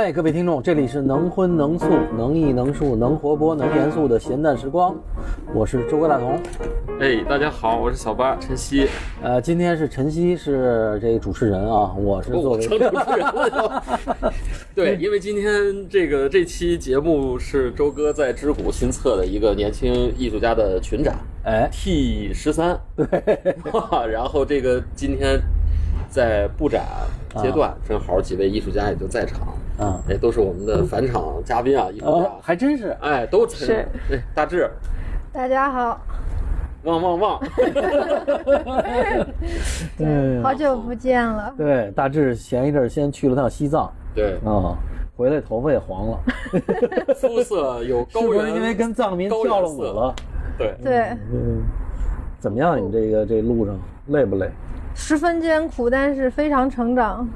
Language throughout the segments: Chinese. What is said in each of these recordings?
哎，各位听众，这里是能荤能素、能艺能术、能活泼能严肃的闲淡时光，我是周哥大同。哎，大家好，我是小八晨曦。呃，今天是晨曦是这个主持人啊，我是作为成主持人。对，因为今天这个这期节目是周哥在知谷新策的一个年轻艺术家的群展，哎 T 十三。对，然后这个今天在布展阶段，正好几位艺术家也就在场，啊。哎，都是我们的返场嘉宾啊，艺术哦家，，还真是。哎，都在是。对，大志，大家好，旺旺旺，对。好久不见了。对，大志前一阵儿先去了趟西藏对，啊，回来头发也黄了，肤色有高原，是因为跟藏民高跳了舞了？对，对，嗯，怎么样？你这个这路上累不累？十分艰苦，但是非常成长。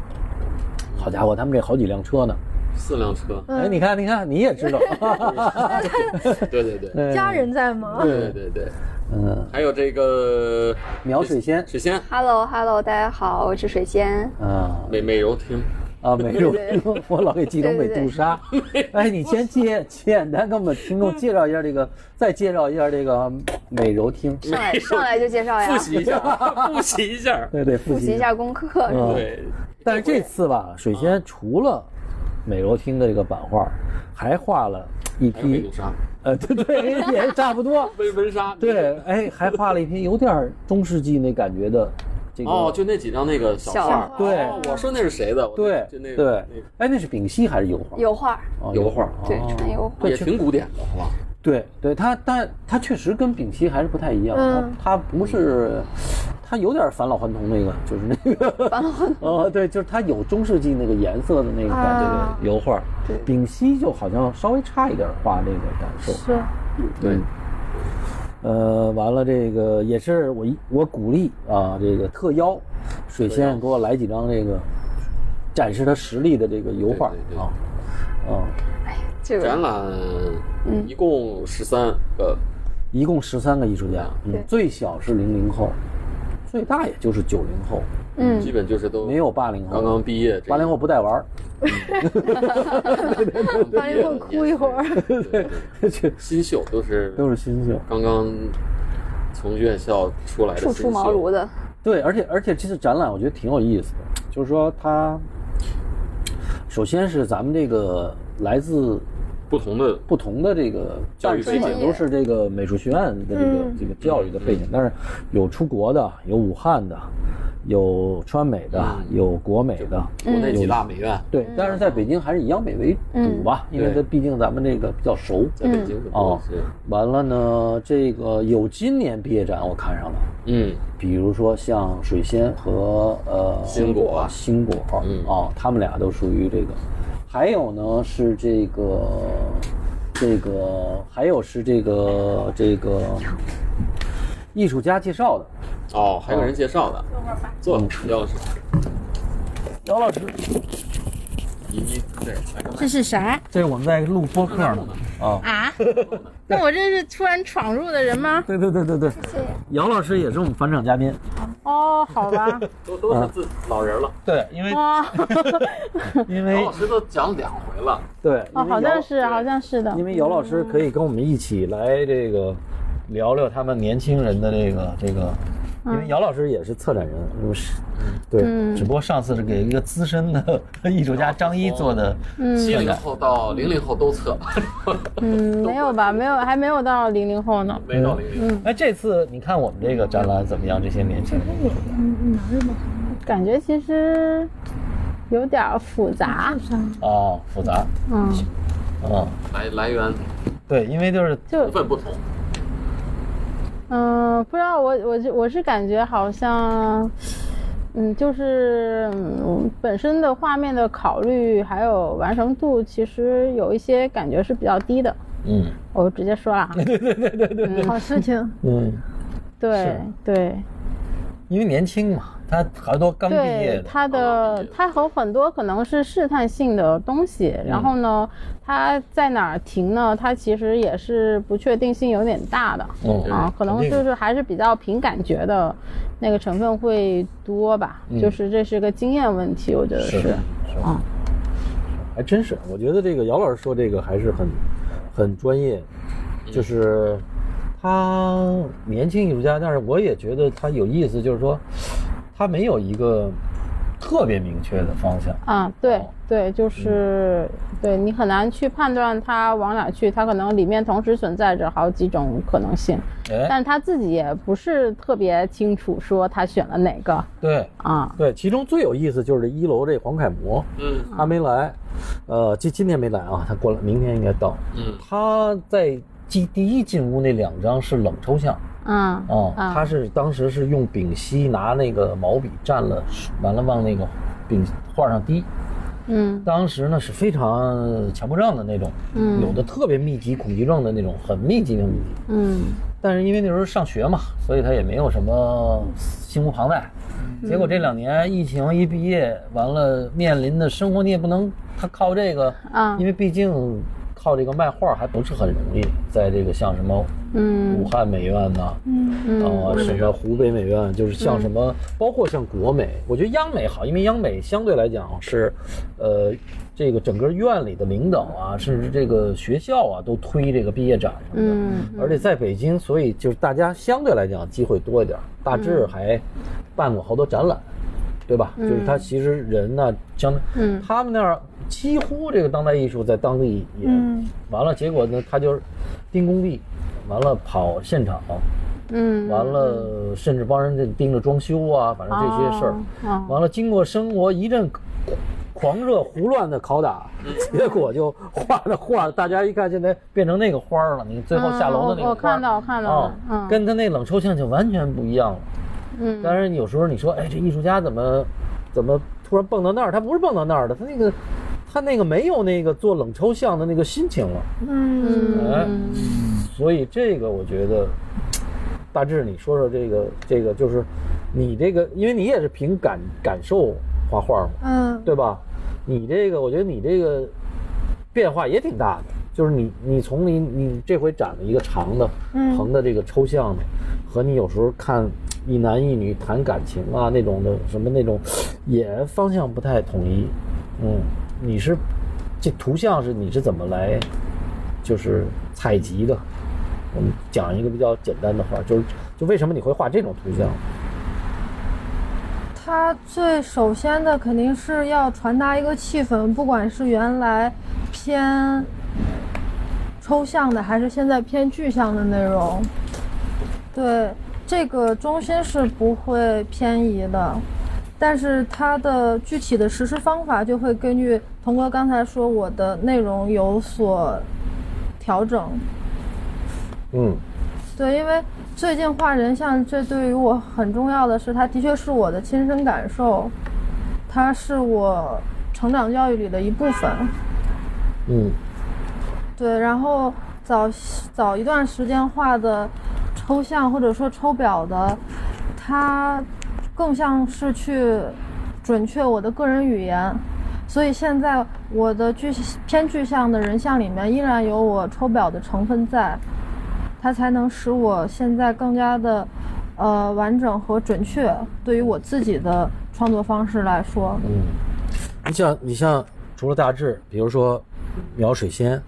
好家伙，他们这好几辆车呢！四辆车，哎，你看，你看，你也知道，对 对对，哎家人在吗？对对对，嗯，还有这个苗水仙。水仙。Hello Hello，大家好，我是水仙。嗯美美柔厅，啊，美如对我老给记成美杜莎。哎，你先简简单给我们听众介绍一下这个，再介绍一下这个美柔厅。上来上来就介绍呀 复，习一下，复习一下，对对，复习一。下功课。嗯对，但是这次吧，水仙除了美柔厅的这个版画，还画了一批美杜，莎，呃，对对，也差不多。温温莎，对，哎，还画了一批有点中世纪那感觉的这个。哦，就那几张那个小小画，对哦我说那是谁的？对就那个对那个，哎，那是丙烯还是油画？油画，哦油画对哦纯油画。也挺古典的，好吧？对对，它但它确实跟丙烯还是不太一样，嗯它它不是，它有点返老还童那个，就是那个返老还童。哦，对，就是它有中世纪那个颜色的那个感觉油画，对丙烯就好像稍微差一点画那个感受。是，对，呃，完了这个也是我一我鼓励啊，这个特邀水仙给我来几张这个展示他实力的这个油画对对对。啊，啊，这个展览一共十三个，一共十三个艺术家，嗯，最小是零零后，最大也就是九零后，嗯基本就是都没有八零后，刚刚毕业，八零后不带玩儿，八零后哭一会儿。对新秀都是都是新秀。刚刚从院校出来的初出茅庐的，对，而且而且这次展览我觉得挺有意思的，就是说它首先是咱们这个来自不同的不同的这个，教育背景。都是这个美术学院的这个、嗯。这个教育的背景，但是有出国的，有武汉的，有川美的，嗯。有国美的，国内几大美院，对，但是在北京还是以央美为主吧，因为对。它毕竟咱们这个比较熟。在北京的哦，完了呢，这个有今年毕业展我看上了，嗯，比如说像水仙和呃星果。星果，嗯。哦，他们俩都属于这个。还有呢是这个这个，还有是这个这个艺术家介绍的，哦，还有人介绍的，坐，姚老师，姚老师，这是啥这是我们在录播客呢啊。啊？那我这是突然闯入的人吗？对对对对对，姚老师也是我们返场嘉宾。哦，好吧，都都是自老人了，对，因为哦，因为姚老师都讲两回了，对，哦，好像是，好像是的因。为姚老师可以跟我们一起来这个聊聊他们年轻人的这个这个，因为姚老师也是策展人，嗯是，对，嗯只不过上次是给一个资深的艺术家张一做的，七零后到零零后都测，嗯，没有吧？没有，还没有到零零后呢。没到零零，哎，这次你看我们这个展览怎么样？这些年轻人，感觉其实有点复杂。哦，复杂，嗯，嗯，来来源对，因为就是就部分不同，嗯，不知道我我是我是感觉好像，嗯，就是嗯本身的画面的考虑还有完成度，其实有一些感觉是比较低的。嗯。我直接说了啊，好事情，嗯，对对。因为年轻嘛，他好多刚毕业的，对它的他和很多可能是试探性的东西，然后呢，他在哪儿停呢？他其实也是不确定性有点大的。嗯。啊，可能就是还是比较凭感觉的那个成分会多吧，就是这是个经验问题，我觉得是。是，是。啊，还真是。我觉得这个姚老师说这个还是很很专业，就是他年轻艺术家，但是我也觉得他有意思，就是说他没有一个特别明确的方向。啊，对哦对，就是、对你很难去判断它往哪去，它可能里面同时存在着好几种可能性，哎，但他自己也不是特别清楚说他选了哪个对啊。对，其中最有意思就是一楼这黄楷模，嗯他没来，呃，今今天没来啊，他过来，明天应该到。嗯他在第第一进屋那两张是冷抽象。嗯哦，啊他是当时是用丙烯拿那个毛笔蘸了，完了往那个丙画上滴。嗯当时呢是非常强迫症的那种，嗯有的特别密集恐惧症的那种，很密集的密集。嗯但是因为那时候上学嘛，所以他也没有什么心无旁贷。结果这两年疫情一毕业，完了面临的生活你也不能他靠这个，啊因为毕竟靠这个卖画还不是很容易，在这个像什么嗯武汉美院呐、嗯啊，什么湖北美院，就是像什么，包括像国美，我觉得央美好，因为央美相对来讲是，呃，这个整个院里的领导啊，甚至这个学校啊，都推这个毕业展什么的。嗯而且在北京，所以就是大家相对来讲机会多一点。大致还办过好多展览，对吧？就是他其实人呢，相嗯他们那儿几乎这个当代艺术在当地也嗯完了，结果呢，他就是盯工地，完了跑现场，嗯，完了，甚至帮人家盯着装修啊，反正这些事儿。哦完了，经过生活一阵狂热胡乱的拷打，结果就画的画，大家一看现在变成那个花儿了。你最后下楼的那个花、嗯我我看到我看到啊了嗯跟他那冷抽象就完全不一样了。嗯当然，有时候你说，哎，这艺术家怎么怎么突然蹦到那儿？他不是蹦到那儿的，他那个他那个没有那个做冷抽象的那个心情了。嗯哎嗯所以这个我觉得，大致你说说这个这个就是你这个，因为你也是凭感感受画画嘛，嗯对吧？你这个，我觉得你这个变化也挺大的，就是你你从你你这回展了一个长的、嗯横的这个抽象的，和你有时候看一男一女谈感情啊那种的什么那种，也方向不太统一。嗯，你是这图像是你是怎么来就是采集的？我们讲一个比较简单的话，就是就为什么你会画这种图像？它最首先的肯定是要传达一个气氛，不管是原来偏抽象的，还是现在偏具象的内容，对这个中心是不会偏移的。但是它的具体的实施方法就会根据童哥刚才说我的内容有所调整。嗯对，因为最近画人像，这对于我很重要的是，它的确是我的亲身感受，它是我成长教育里的一部分。嗯对，然后早早一段时间画的抽象或者说抽表的，它更像是去准确我的个人语言。所以现在我的具偏具象的人像里面依然有我抽表的成分在，它才能使我现在更加的呃完整和准确。对于我自己的创作方式来说，嗯，你像你像除了大致，比如说描水仙，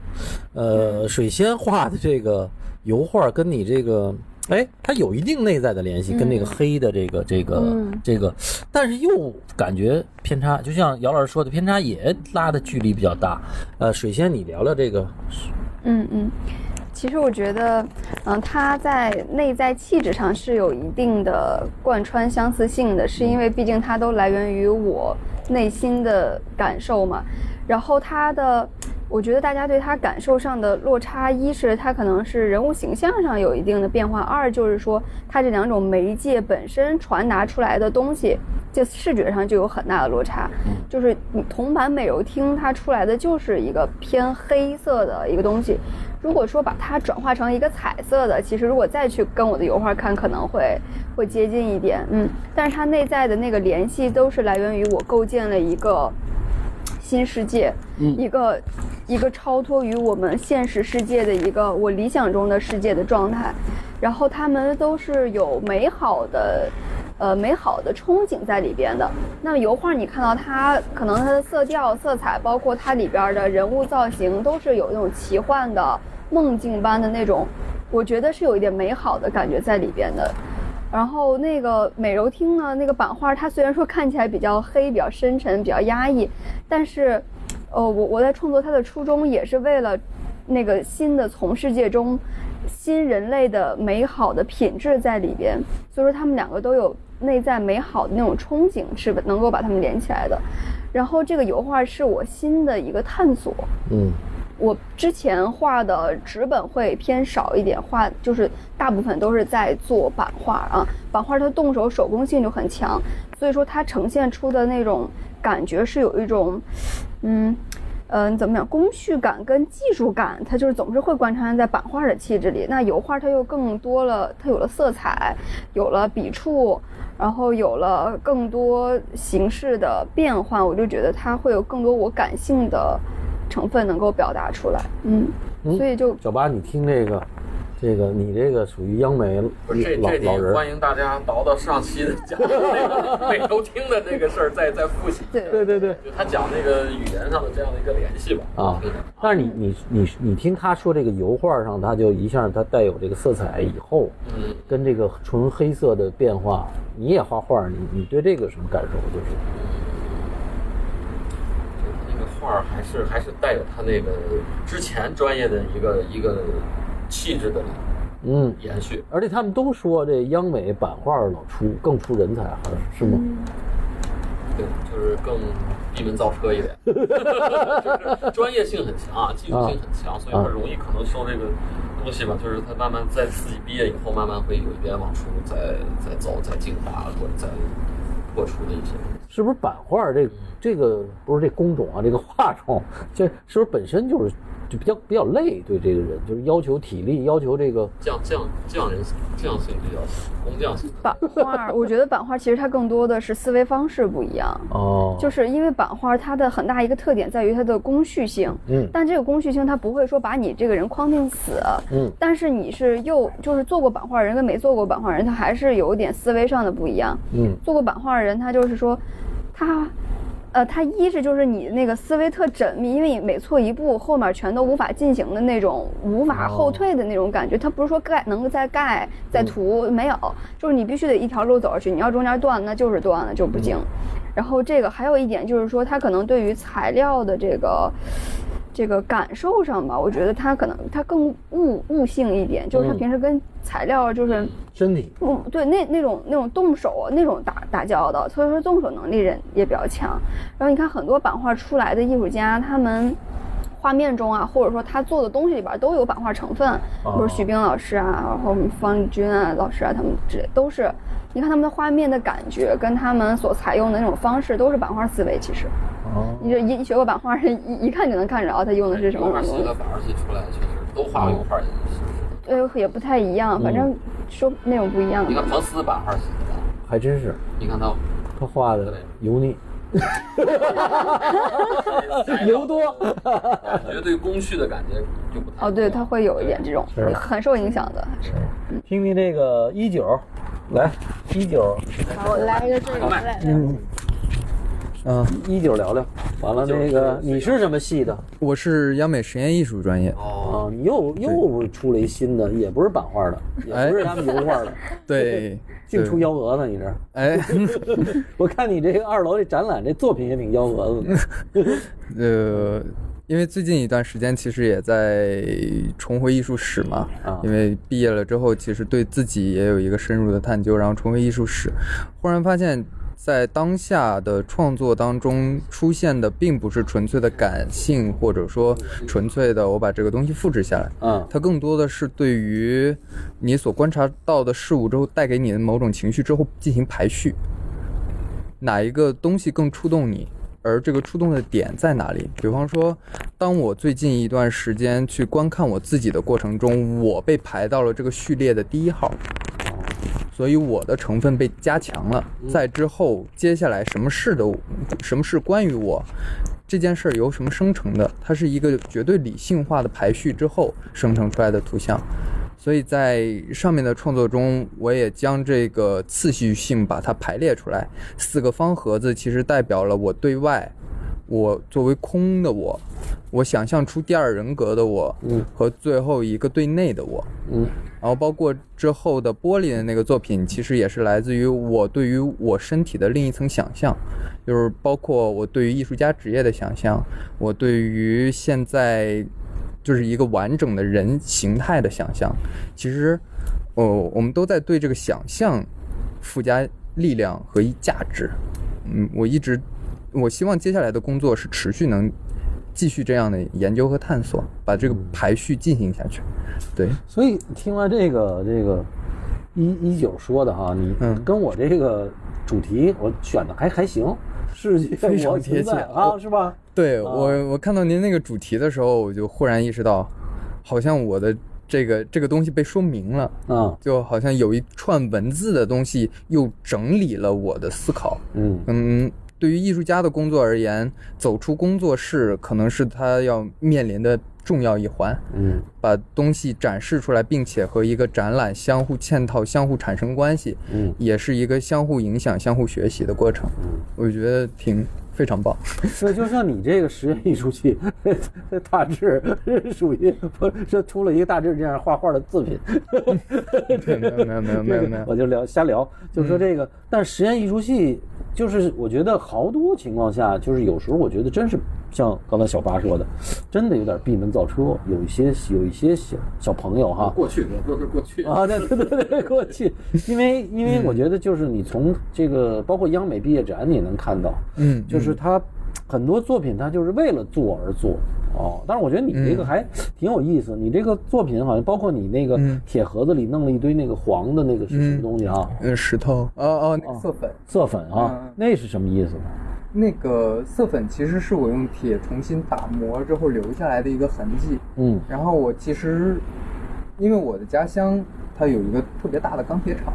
呃，水仙画的这个油画跟你这个。哎，它有一定内在的联系，跟那个黑的这个这个嗯。这个，但是又感觉偏差，就像姚老师说的，偏差也拉的距离比较大。呃，水仙，你聊聊这个，嗯嗯，其实我觉得，嗯，它在内在气质上是有一定的贯穿相似性的，是因为毕竟它都来源于我内心的感受嘛。然后它的，我觉得大家对它感受上的落差，一是它可能是人物形象上有一定的变化，二就是说它这两种媒介本身传达出来的东西，这视觉上就有很大的落差。就是你铜版美柔厅它出来的就是一个偏黑色的一个东西，如果说把它转化成一个彩色的，其实如果再去跟我的油画看，可能会会接近一点，嗯，但是它内在的那个联系都是来源于我构建了一个新世界，嗯一个一个超脱于我们现实世界的一个我理想中的世界的状态，然后他们都是有美好的呃美好的憧憬在里边的。那么油画你看到它可能它的色调、色彩，包括它里边的人物造型，都是有那种奇幻的梦境般的那种，我觉得是有一点美好的感觉在里边的。然后那个美柔厅呢，那个版画它虽然说看起来比较黑、比较深沉、比较压抑，但是，呃，我我在创作它的初衷也是为了那个新的从世界中新人类的美好的品质在里边，所以说他们两个都有内在美好的那种憧憬，是能够把它们连起来的。然后这个油画是我新的一个探索，嗯我之前画的纸本会偏少一点，画就是大部分都是在做版画啊。版画它动手手工性就很强，所以说它呈现出的那种感觉是有一种，嗯。嗯，怎么讲？工序感跟技术感，它就是总是会贯穿在版画的气质里。那油画它又更多了，它有了色彩，有了笔触，然后有了更多形式的变换，我就觉得它会有更多我感性的成分能够表达出来。嗯，嗯所以就小八，你听这个，这个你这个属于央媒不是这老这老人，欢迎大家倒到上期的讲 那个美头听的这个事儿，再再复习。对对对对就他讲那个语言上的这样的一个联系吧。啊嗯。但是你你你你听他说这个油画上，他就一下它带有这个色彩以后，嗯，跟这个纯黑色的变化，你也画画，你你对这个有什么感受？就是那个画儿还是还是带有他那个之前专业的一个一个气质的嗯，延续。而且他们都说这央美版画老出更出人才，好像是是吗？对，就是更闭门造车一点，就是专业性很强啊，技术性很强，所以很容易可能受这个东西吧，就是他慢慢在自己毕业以后，慢慢会有一点往出再再走，再进化或者再破除的一些东西。是不是版画这这个不是这工种啊，这个画种，这是不是本身就是就比较比较累？对这个人就是要求体力，要求这个匠匠匠人匠性比较强，工匠性。版画，我觉得版画其实它更多的是思维方式不一样。哦，就是因为版画它的很大一个特点在于它的工序性，嗯但这个工序性它不会说把你这个人框定死，嗯但是你是又就是做过版画人跟没做过版画人，他还是有一点思维上的不一样。嗯做过版画的人，他就是说，他，呃，它一是就是你那个思维特缜密，因为你每错一步，后面全都无法进行的那种无法后退的那种感觉。它不是说盖能够再盖再涂，没有，就是你必须得一条路走下去。你要中间断，那就是断了，就不行。然后这个还有一点就是说，他可能对于材料的这个。这个感受上吧，我觉得他可能他更悟悟性一点，就是他嗯平时跟材料就是身体嗯，对，那那种那种动手那种打打交道，所以说动手能力人也比较强。然后你看很多版画出来的艺术家，他们画面中啊，或者说他做的东西里边都有版画成分，比如徐冰老师啊，然后我们方力钧啊老师啊，他们之类都是。你看他们的画面的感觉，跟他们所采用的那种方式，都是版画思维。其实，哦，你这一一学过版画人，一一看就能看着他用的是什么东西。版画系出来，确实都画油画？呃，也不太一样，反正说那种不一样。你。看彭斯版画系的，还真是你看他他画的油腻，油多。我觉得对工序的感觉就不太哦，对，他会有一点这种很受影响的，是。听听这个一九，来一九，好，我来一个这个，嗯，一九聊聊。完了，那个你是什么系的我是央美实验艺术专业。哦，啊？你又又出了一新的，也不是版画的，也不是他们油画的，对，净出幺蛾子，你这。哎，我看你这个二楼这展览，这作品也挺幺蛾子的。呃，因为最近一段时间其实也在重回艺术史嘛，啊因为毕业了之后，其实对自己也有一个深入的探究，然后重回艺术史，忽然发现。在当下的创作当中出现的，并不是纯粹的感性，或者说纯粹的我把这个东西复制下来，嗯它更多的是对于你所观察到的事物之后带给你的某种情绪之后进行排序，哪一个东西更触动你，而这个触动的点在哪里？比方说，当我最近一段时间去观看我自己的过程中，我被排到了这个序列的第一号。所以我的成分被加强了，在之后接下来什么事都，什么事关于我，这件事由什么生成的？它是一个绝对理性化的排序之后生成出来的图像。所以在上面的创作中，我也将这个次序性把它排列出来。四个方盒子其实代表了我对外，我作为空的我，我想象出第二人格的我，嗯和最后一个对内的我。嗯然后包括之后的玻璃的那个作品，其实也是来自于我对于我身体的另一层想象，就是包括我对于艺术家职业的想象，我对于现在就是一个完整的人形态的想象。其实，哦，我们都在对这个想象附加力量和价值。嗯，我一直，我希望接下来的工作是持续能继续这样的研究和探索，把这个排序进行下去。对，所以听完这个这个一一九说的哈，你嗯跟我这个主题我选的还还行，是非常贴切啊，是吧？对啊我，我看到您那个主题的时候，我就忽然意识到，好像我的这个这个东西被说明了，啊，就好像有一串文字的东西又整理了我的思考。嗯嗯，对于艺术家的工作而言，走出工作室可能是他要面临的重要一环。嗯把东西展示出来，并且和一个展览相互嵌套、相互产生关系，嗯也是一个相互影响、相互学习的过程。嗯我觉得挺非常棒。所以，就像你这个实验艺术系，大致是 属于不是出了一个大致这样画画的作品。没有没有没有没有没有我就聊瞎聊，就是说这个，但实验艺术系就是我觉得好多情况下，就是有时候我觉得真是像刚才小八说的，真的有点闭门造车，有一些有一些小小朋友哈，过去我都是过去。啊，对对对对，过去，因为因为我觉得就是你从这个包括央美毕业展你也能看到，嗯就是他很多作品它就是为了做而做哦。但是我觉得你这个还挺有意思，你这个作品好像包括你那个嗯铁盒子里弄了一堆那个黄的那个是什么东西啊？嗯，石头，哦哦，那个色粉。色粉啊嗯，那是什么意思呢？那个色粉其实是我用铁重新打磨之后留下来的一个痕迹。嗯然后我其实，因为我的家乡它有一个特别大的钢铁厂，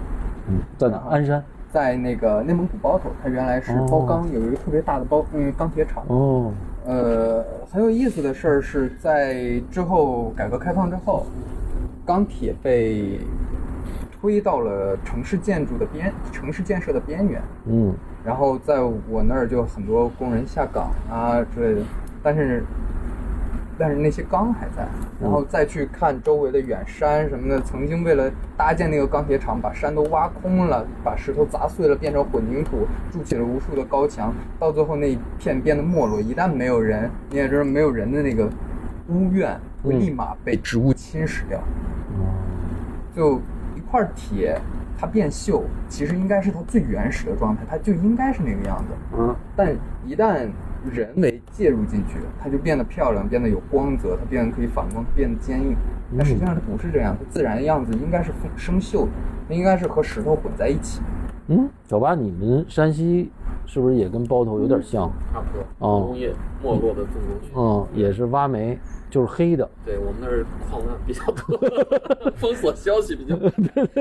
嗯，在哪？鞍山。在那个内蒙古包头，它原来是包钢，有一个特别大的包嗯钢铁厂。哦，呃，很有意思的事儿是在之后改革开放之后，钢铁被推到了城市建筑的边，城市建设的边缘。嗯然后在我那儿就很多工人下岗啊之类的，但是但是那些钢还在，然后再去看周围的远山什么的，曾经为了搭建那个钢铁厂，把山都挖空了，把石头砸碎了，变成混凝土，筑起了无数的高墙，到最后那一片变得没落。一旦没有人，你也知道，没有人的那个屋院会立马被植物侵蚀掉。就一块铁，它变锈，其实应该是它最原始的状态，它就应该是那个样子。嗯但一旦人为介入进去，它就变得漂亮，变得有光泽，它变得可以反光，变得坚硬。但实际上它不是这样，它自然的样子应该是生锈的，它应该是和石头混在一起。嗯，小八，你们山西是不是也跟包头有点像？差不多。啊工业没落的重工业。嗯，也是挖煤，就是黑的。对我们那儿矿难比较多，封锁消息比较多。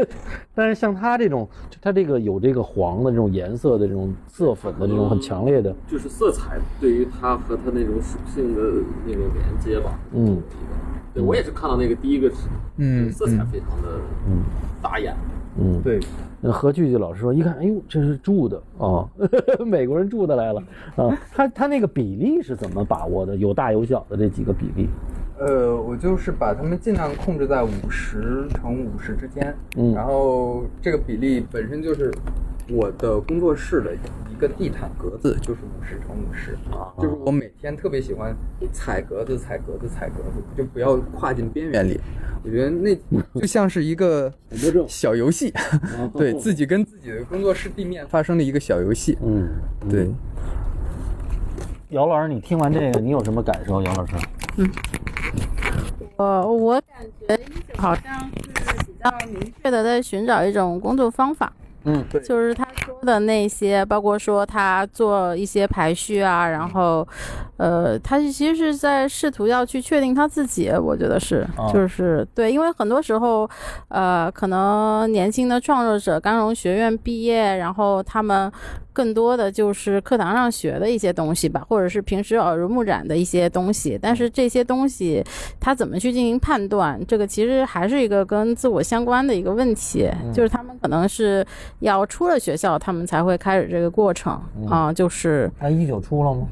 但是像它这种，就它这个有这个黄的这种颜色的这种色粉的这种很强烈的，就是色彩对于它和它那种属性的那个连接吧。嗯对我也是看到那个第一个，嗯色彩非常的嗯打眼。嗯，对，那何聚聚老师说，一看，哎呦，这是住的啊，美国人住的来了啊。他他那个比例是怎么把握的？有大有小的这几个比例。呃，我就是把它们尽量控制在五十乘五十之间，嗯然后这个比例本身就是我的工作室的一个地毯格子，就是五十乘五十，啊就是我每天特别喜欢踩格子、踩格子、踩格子，就不要跨进边缘里。我觉得那就像是一个小游戏，对自己跟自己的工作室地面发生的一个小游戏。嗯，对，姚老师，你听完这个，你有什么感受？姚老师？呃，我感觉一九好像是比较明确的在寻找一种工作方法，嗯，对就是他说的那些，包括说他做一些排序啊，然后，呃，他其实是在试图要去确定他自己，我觉得是，啊就是对，因为很多时候，呃，可能年轻的创作者刚从学院毕业，然后他们更多的就是课堂上学的一些东西吧，或者是平时耳濡目染的一些东西，但是这些东西他怎么去进行判断，这个其实还是一个跟自我相关的一个问题，就是他们可能是要出了学校，他们才会开始这个过程啊、就是他一九出了吗？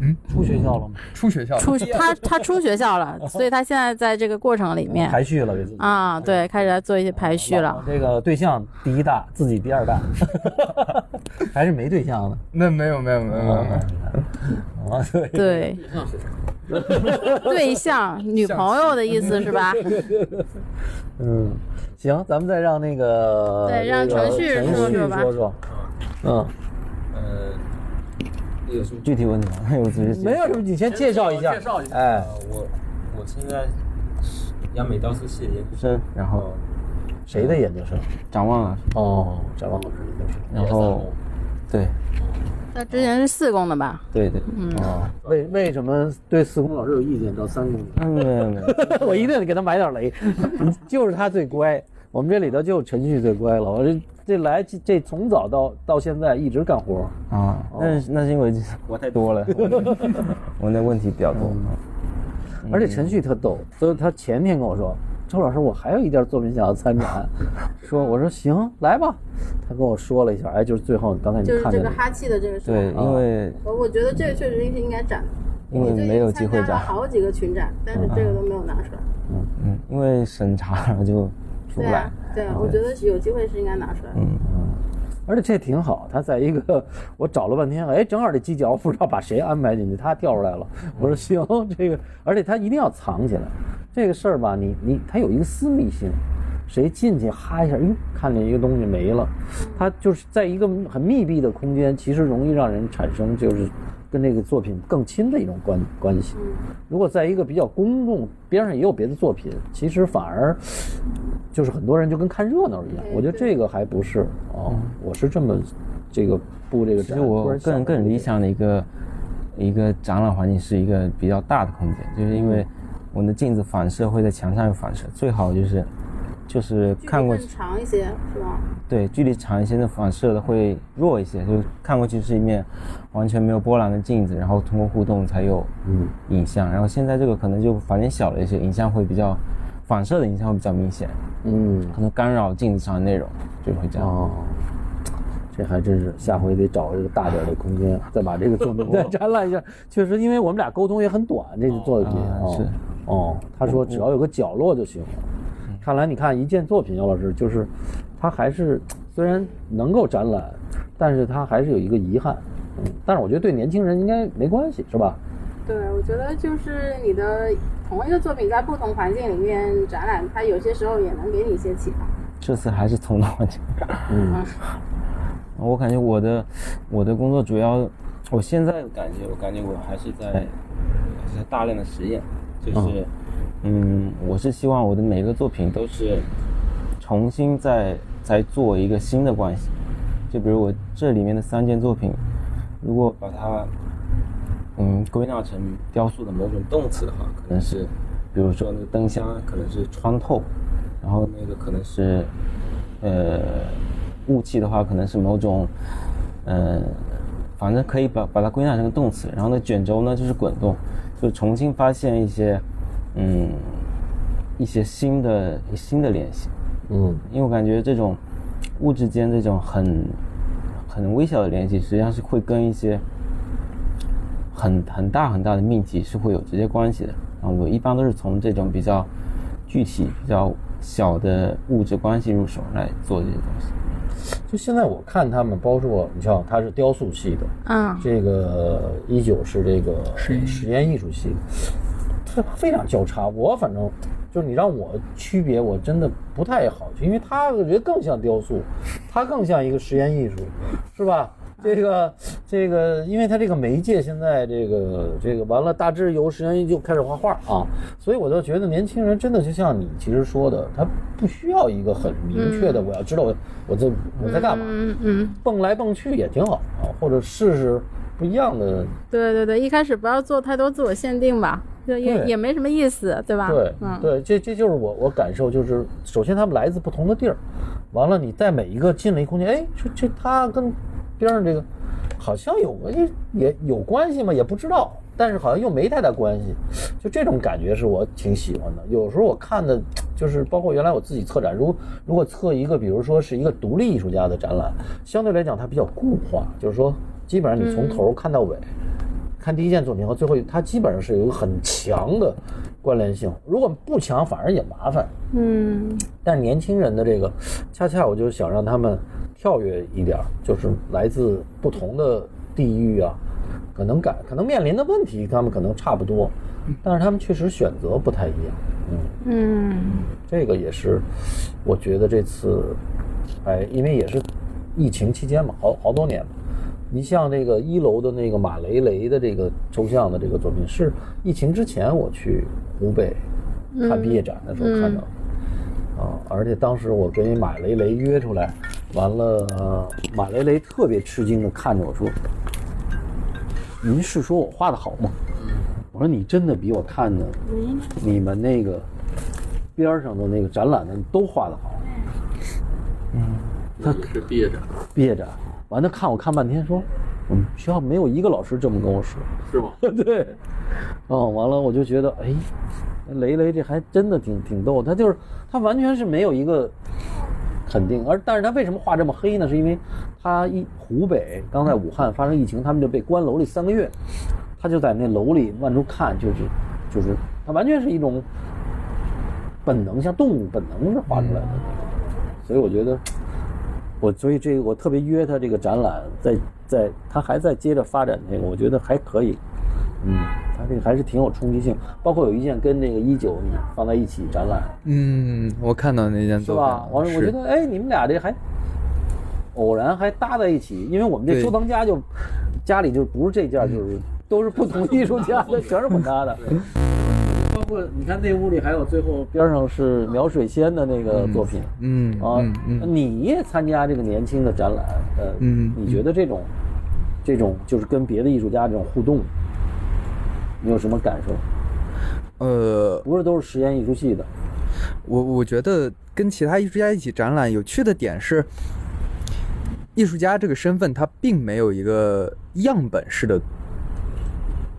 嗯，出学校了吗？出学校了。出 他他出学校了，所以他现在在这个过程里面排序了给自己。啊，对，开始来做一些排序了。这个对象第一大，自己第二大，还是没对象呢？那没有没有没有没有。没有，啊，对，对，对象女朋友的意思是吧？嗯，行，咱们再让那个对让程序程序说说吧。说说，嗯，呃，有什么具体问题吗？我直接没有什么，你先介绍一下，介绍一下。哎。呃，，我我现在是央美雕塑系研究生，然后谁的研究生？展望老师，哦，展望老师研究生。然后对。他之前是四公的吧？对对，哦，为为什么对四公老师有意见到三公？嗯。没有没有，我一定得给他埋点雷，就是他最乖。我们这里头就陈旭最乖了。我这这来这这从早到到现在一直干活。啊，那是那是因为活太多了，我那问题比较多。而且陈旭特逗，所以他前天跟我说：“周老师，我还有一件作品想要参展。”说我说行，来吧。他跟我说了一下，哎，就是最后刚才你看这个，哈气的这个事对，因为我我觉得这个确实是应该展。因为没有机会展，好几个群展，但是这个都没有拿出来。嗯，因为审查了就出不来。对啊，我觉得有机会是应该拿出来。嗯而且这挺好。他在一个 我找了半天，哎，正好这犄角不知道把谁安排进去，他跳出来了。我说行，这个，而且他一定要藏起来。这个事儿吧，你你他有一个私密性，谁进去哈一下，哟，看见一个东西没了，他就是在一个很密闭的空间，其实容易让人产生就是跟这个作品更亲的一种关关系。如果在一个比较公众边上也有别的作品，其实反而就是很多人就跟看热闹一样。我觉得这个还不是哦，我是这么这个布这个展。其实我突然想到个人更理想的一个一个展览环境是一个比较大的空间，就是因为我们的镜子反射会在墙上有反射，最好就是就是看过去长一些是吗？对距离长一些的反射的会弱一些，就是看过去是一面完全没有波澜的镜子，然后通过互动才有嗯影像，然后现在这个可能就房间小了一些，影像会比较反射的影像会比较明显，嗯可能干扰镜子上的内容就会这样。哦。这还真是，下回得找这个大点的空间，再把这个作品 再展览一下。确实，因为我们俩沟通也很短，这个作品哦啊是哦，他说只要有个角落就行了。看来你看一件作品，姚老师就是，他还是虽然能够展览，但是他还是有一个遗憾。嗯，但是我觉得对年轻人应该没关系，是吧？对，我觉得就是你的同一个作品在不同环境里面展览，它有些时候也能给你一些启发。这次还是从头环境。嗯 我感觉我的我的工作主要，我现在感觉我感觉我还是在还是在大量的实验，就是嗯，嗯我是希望我的每一个作品都是重新再再做一个新的关系，就比如我这里面的三件作品，如果把它嗯归纳成雕塑的某种动词的话，可能是比如说那个灯箱可能是穿透，然后那个可能是呃雾气的话可能是某种呃反正可以把把它归纳成个动词，然后呢卷轴呢就是滚动，就重新发现一些嗯一些新的新的联系，嗯因为我感觉这种物质间这种很很微小的联系，实际上是会跟一些很很大很大的命题是会有直接关系的。啊，我一般都是从这种比较具体、比较小的物质关系入手来做这些东西。就现在我看他们，包括你像他是雕塑系的，嗯，这个一九是这个实验艺术系，它非常交叉。我反正就是你让我区别，我真的不太好，因为他我觉得更像雕塑，它更像一个实验艺术，是吧？这个这个，因为他这个媒介现在这个这个完了，大致有时间就开始画画啊，所以我就觉得年轻人真的就像你其实说的，他不需要一个很明确的，我要知道我我这我在干嘛，嗯嗯，蹦来蹦去也挺好啊，或者试试不一样的，对对对，一开始不要做太多自我限定吧，就也也没什么意思，对吧？对嗯，对，这这就是我我感受，就是首先他们来自不同的地儿，完了你在每一个进了一空间，哎，这这他跟边上这个好像有个也也有关系吗？也不知道，但是好像又没太大关系，就这种感觉是我挺喜欢的。有时候我看的就是包括原来我自己策展，如果如果测一个，比如说是一个独立艺术家的展览，相对来讲它比较固化，就是说基本上你从头看到尾。看第一件作品和最后一，它基本上是有一个很强的关联性。如果不强，反而也麻烦。嗯但是年轻人的这个，恰恰我就想让他们跳跃一点儿，就是来自不同的地域啊，可能感可能面临的问题，他们可能差不多，但是他们确实选择不太一样。嗯，嗯这个也是，我觉得这次，哎，因为也是疫情期间嘛，好好多年嘛。你像这个一楼的那个马雷雷的这个抽象的这个作品，是疫情之前我去湖北看毕业展的时候看到的。啊，而且当时我跟马雷雷约出来，完了，呃马雷雷特别吃惊的看着我说：“您是说我画的好吗？”我说：“你真的比我看的你们那个边上的那个展览的都画的好。那也是毕业展，毕业展完，他看我看半天，说我们学校没有一个老师这么跟我说。是吗？对，哦，完了我就觉得，哎，雷雷这还真的挺挺逗，他就是他完全是没有一个肯定，而但是他为什么画这么黑呢？是因为他一湖北刚在武汉发生疫情，他们就被关楼里三个月，他就在那楼里往出看，就是就是他完全是一种本能，像动物本能是画出来的那个，所以我觉得。我所以这个我特别约他这个展览，在在他还在接着发展这个，我觉得还可以。嗯，他这个还是挺有冲击性，包括有一件跟那个一九你放在一起展览，嗯，我看到那件作品是吧？完了，我觉得哎，你们俩这还偶然还搭在一起，因为我们这收藏家就家里就不是这件，就是都是不同艺术家的，全是混搭的。包括你看那屋里还有最后边上是描水仙的那个作品，嗯啊嗯，嗯你也参加这个年轻的展览，呃，嗯你觉得这种，这种就是跟别的艺术家这种互动，你有什么感受？呃，不是都是实验艺术系的，我我觉得跟其他艺术家一起展览有趣的点是，艺术家这个身份他并没有一个样本式的，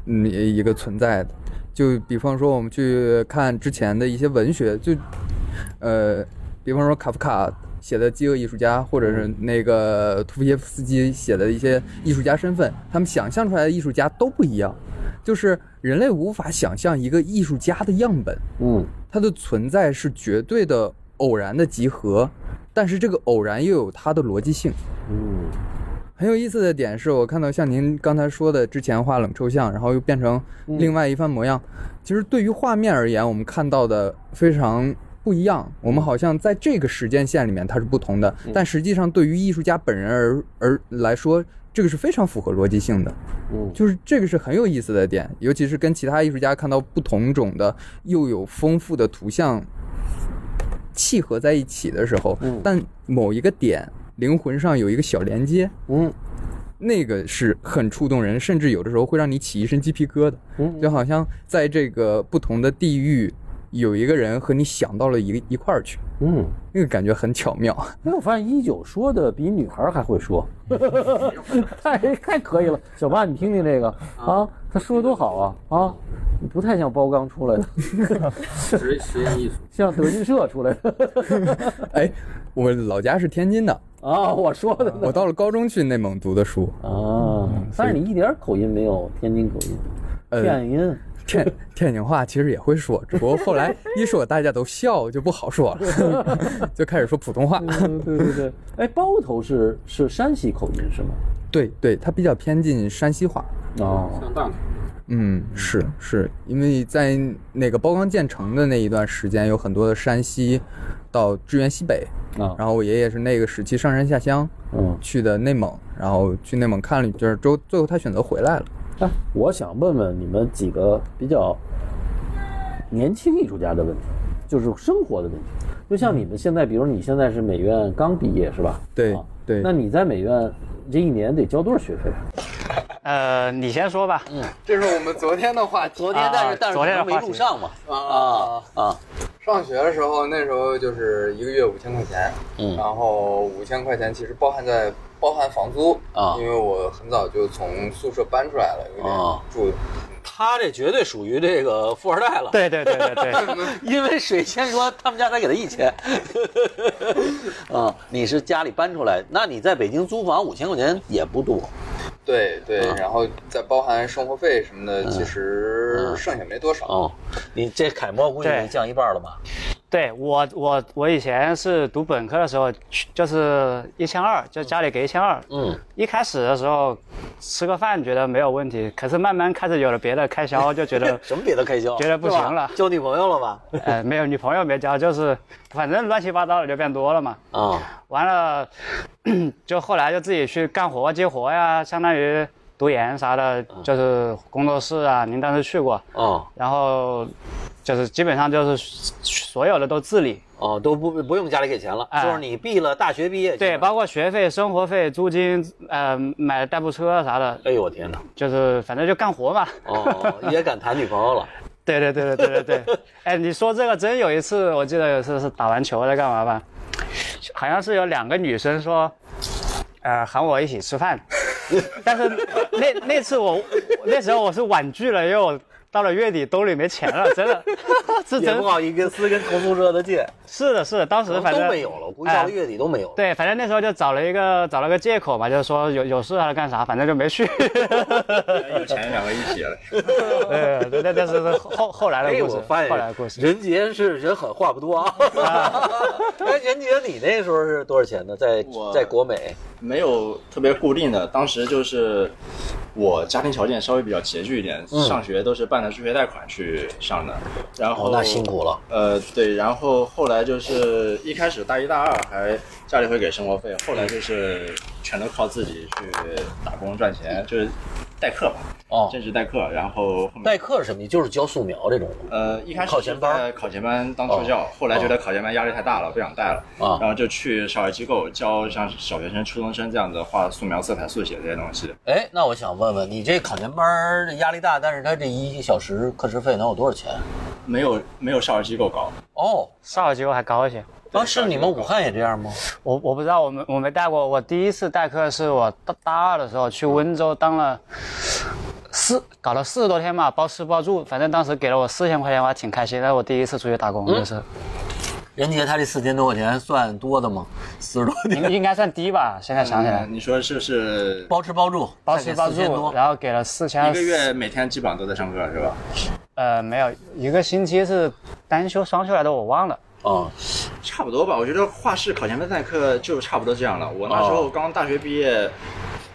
嗯，一个存在的。就比方说，我们去看之前的一些文学，就，呃，比方说卡夫卡写的饥饿艺术家，或者是那个图夫耶夫斯基写的一些艺术家身份，他们想象出来的艺术家都不一样。就是人类无法想象一个艺术家的样本，嗯它的存在是绝对的偶然的集合，但是这个偶然又有它的逻辑性。嗯很有意思的点是我看到像您刚才说的，之前画冷抽象，然后又变成另外一番模样。其实对于画面而言，我们看到的非常不一样。我们好像在这个时间线里面它是不同的，但实际上对于艺术家本人而而来说，这个是非常符合逻辑性的。嗯就是这个是很有意思的点，尤其是跟其他艺术家看到不同种的又有丰富的图像契合在一起的时候，嗯但某一个点灵魂上有一个小连接，嗯。那个是很触动人，甚至有的时候会让你起一身鸡皮疙瘩，嗯。就好像在这个不同的地域，有一个人和你想到了一个一块儿去，嗯。那个感觉很巧妙。哎，我发现一九说的比女孩还会说，太太可以了。小八，你听听这个。啊，他说的多好啊啊，不太像包钢出来的，实实验艺术，像德云社出来的 哎，我老家是天津的，啊。我说的呢我到了高中去内蒙读的书，啊，但是你一点口音没有天津口音，呃天音。天天津话其实也会说，只不过后来一说大家都笑，就不好说了，就开始说普通话。嗯，对对对。哎，包头是是山西口音是吗？对对，它比较偏近山西话。哦，像大同，嗯，是是，因为在那个包钢建成的那一段时间，有很多的山西到支援西北，啊，然后我爷爷是那个时期上山下乡嗯去的内蒙，然后去内蒙看了，就是之后最后他选择回来了。哎，我想问问你们几个比较年轻艺术家的问题，就是生活的问题。就像你们现在，比如你现在是美院刚毕业是吧？对啊对那你在美院这一年得交多少学费？呃，你先说吧。嗯这是我们昨天的话题。昨天，但是、啊但是昨天没录上嘛。啊啊，上学的时候，那时候就是一个月五千块钱，嗯然后五千块钱其实包含在包含房租啊因为我很早就从宿舍搬出来了，有点啊住。他这绝对属于这个富二代了。对对对对对，因为水仙说他们家才给他一千，啊，你是家里搬出来，那你在北京租房五千块钱也不多，对对，啊然后再包含生活费什么的，其实嗯。剩下没多少。哦，你这楷模估计已经降一半了吧？对我我我以前是读本科的时候，就是一千二，就家里给一千二。嗯，一开始的时候吃个饭觉得没有问题，可是慢慢开始有了别的开销，就觉得 什么别的开销？觉得不行了交女朋友了吧？呃没有女朋友没交，就是反正乱七八糟的就变多了嘛。啊，完了，就后来就自己去干活接活呀，相当于读研啥的，就是工作室啊，您当时去过，哦然后就是基本上就是所有的都自理，哦，都不不用家里给钱了，哎就是你毕了大学毕业，对，包括学费、生活费、租金，呃，买代步车啥的，哎呦我天哪！就是反正就干活嘛。哦，也敢谈女朋友了？对对对对对对对。哎，你说这个真有一次，我记得有一次是打完球在干嘛吧？好像是有两个女生说，呃，喊我一起吃饭，但是那那次我那时候我是婉拒了，因为我到了月底兜里没钱了，真的，是真不好意思跟同宿舍的借，是的，是的，当时反正都没有了，我估计到了月底都没有了。对，反正那时候就找了一个找了个借口嘛，就是说有有事还是干啥，反正就没去。有钱两个一起了。对对对，这是后后来的哎，故事，后来的故事。任杰是人狠话不多啊。哎，任杰，你那时候是多少钱呢？在我在国美没有特别固定的，当时就是我家庭条件稍微比较拮据一点，上学都是助学贷款去上的，然后、哦那辛苦了。呃，对，然后后来就是一开始大一大二还家里会给生活费，后来就是全都靠自己去打工赚钱，就是代课吧，哦正式代课，然后后面代课是什么？就是教素描这种的。呃，一开始考前班是在考前班当助教，后来觉得考前班压力太大了，不想带了，啊然后就去少儿机构教像小学生、初中生这样子画素描、色彩速写这些东西。哎，那我想问问你，这考前班压力大，但是他这一个小时课时费能有多少钱？没有没有少儿机构高，哦，少儿机构还高一些。当时你们武汉也这样吗？我我不知道，我们我没带过。我第一次代课是我大大二的时候去温州当了四搞了四十多天吧，包吃包住，反正当时给了我四千块钱，我还挺开心。那是我第一次出去打工，就是任杰他这四千多块钱算多的吗？四十多应应该算低吧？现在想起来，嗯你说是不是包吃包住，包吃包再给4000住，然后给了四千一个月每天基本上都在上课是吧？呃，没有，一个星期是单休双休来的，我忘了。啊，差不多吧，我觉得画室考前班代课就差不多这样了。我那时候刚大学毕业，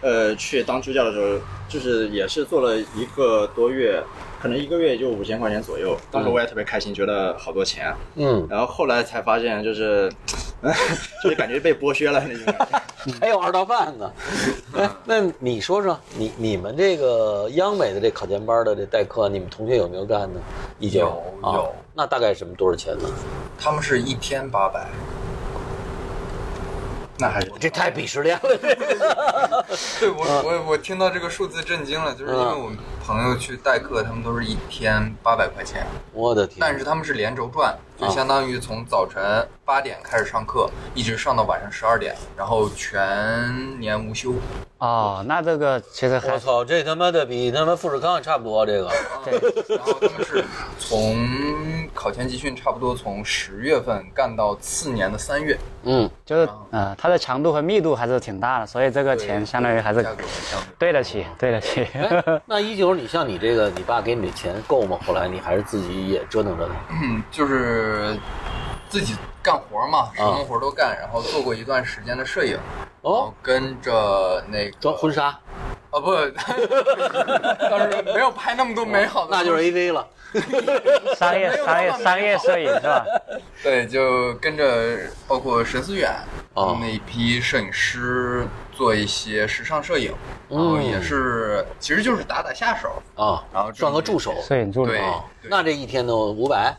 呃，去当助教的时候，就是也是做了一个多月，可能一个月也就五千块钱左右。当时我也特别开心，觉得好多钱。嗯，然后后来才发现，就是，就是感觉被剥削了那种感觉。还有二道贩子。哎，那你说说，你你们这个央美的这考前班的这代课，你们同学有没有干呢？有啊有那大概什么多少钱呢？他们是一天八百，那还是这太鄙视链了。对我我我听到这个数字震惊了，就是因为我们朋友去代课，他们都是一天八百块钱，我的天！但是他们是连轴转，就相当于从早晨八点开始上课，一直上到晚上十二点，然后全年无休。哦，那这个其实还我操，这他妈的比他妈富士康差不多，这个。对，然后他们是从考前集训差不多从十月份干到次年的三月，嗯，就是呃，它的强度和密度还是挺大的，所以这个钱相当于还是对。对得起，对得起。哎，那 一九，你像你这个，你爸给你的钱够吗？后来你还是自己也折腾折腾。嗯，就是自己干活嘛，什么活都干，然后做过一段时间的摄影，哦，跟着那个装婚纱，啊不，当时没有拍那么多美好的，那就是 AV 了。商业商业商业摄影是吧？对，就跟着包括沈思远哦那一批摄影师做一些时尚摄影，然后也是其实就是打打下手，啊，然后算个助手摄影助理对啊。对那这一天呢，五百、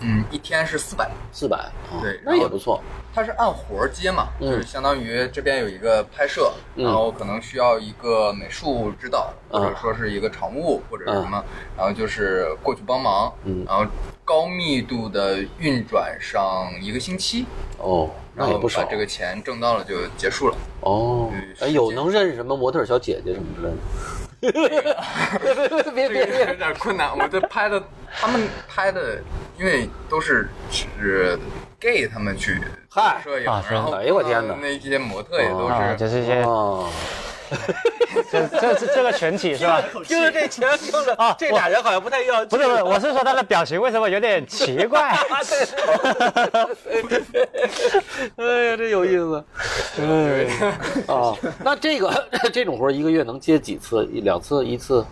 嗯，一天是四百，四百，啊对那也不错。它是按活儿接嘛，嗯就是相当于这边有一个拍摄，嗯然后可能需要一个美术指导，嗯或者说是一个场务或者什么，然后就是过去帮忙，嗯然后高密度的运转上一个星期，哦，那然后也不少把。这个钱挣到了就结束了。哦，哎，有能认识什么模特小姐姐什么之类的？别别有点困难，我这拍的，他们拍的，因为都是是 gay 他们去嗨摄影，啊然后哎呦我天哪那些模特也都啊，是就是一些哦，这这这这个群体是吧？听 着这钱，听着啊这俩人好像不太要。不是不是，我是说他的表情为什么有点奇怪？哎呀，这有意思。哎啊，那这个这种活儿一个月能接几次？一两次？一次？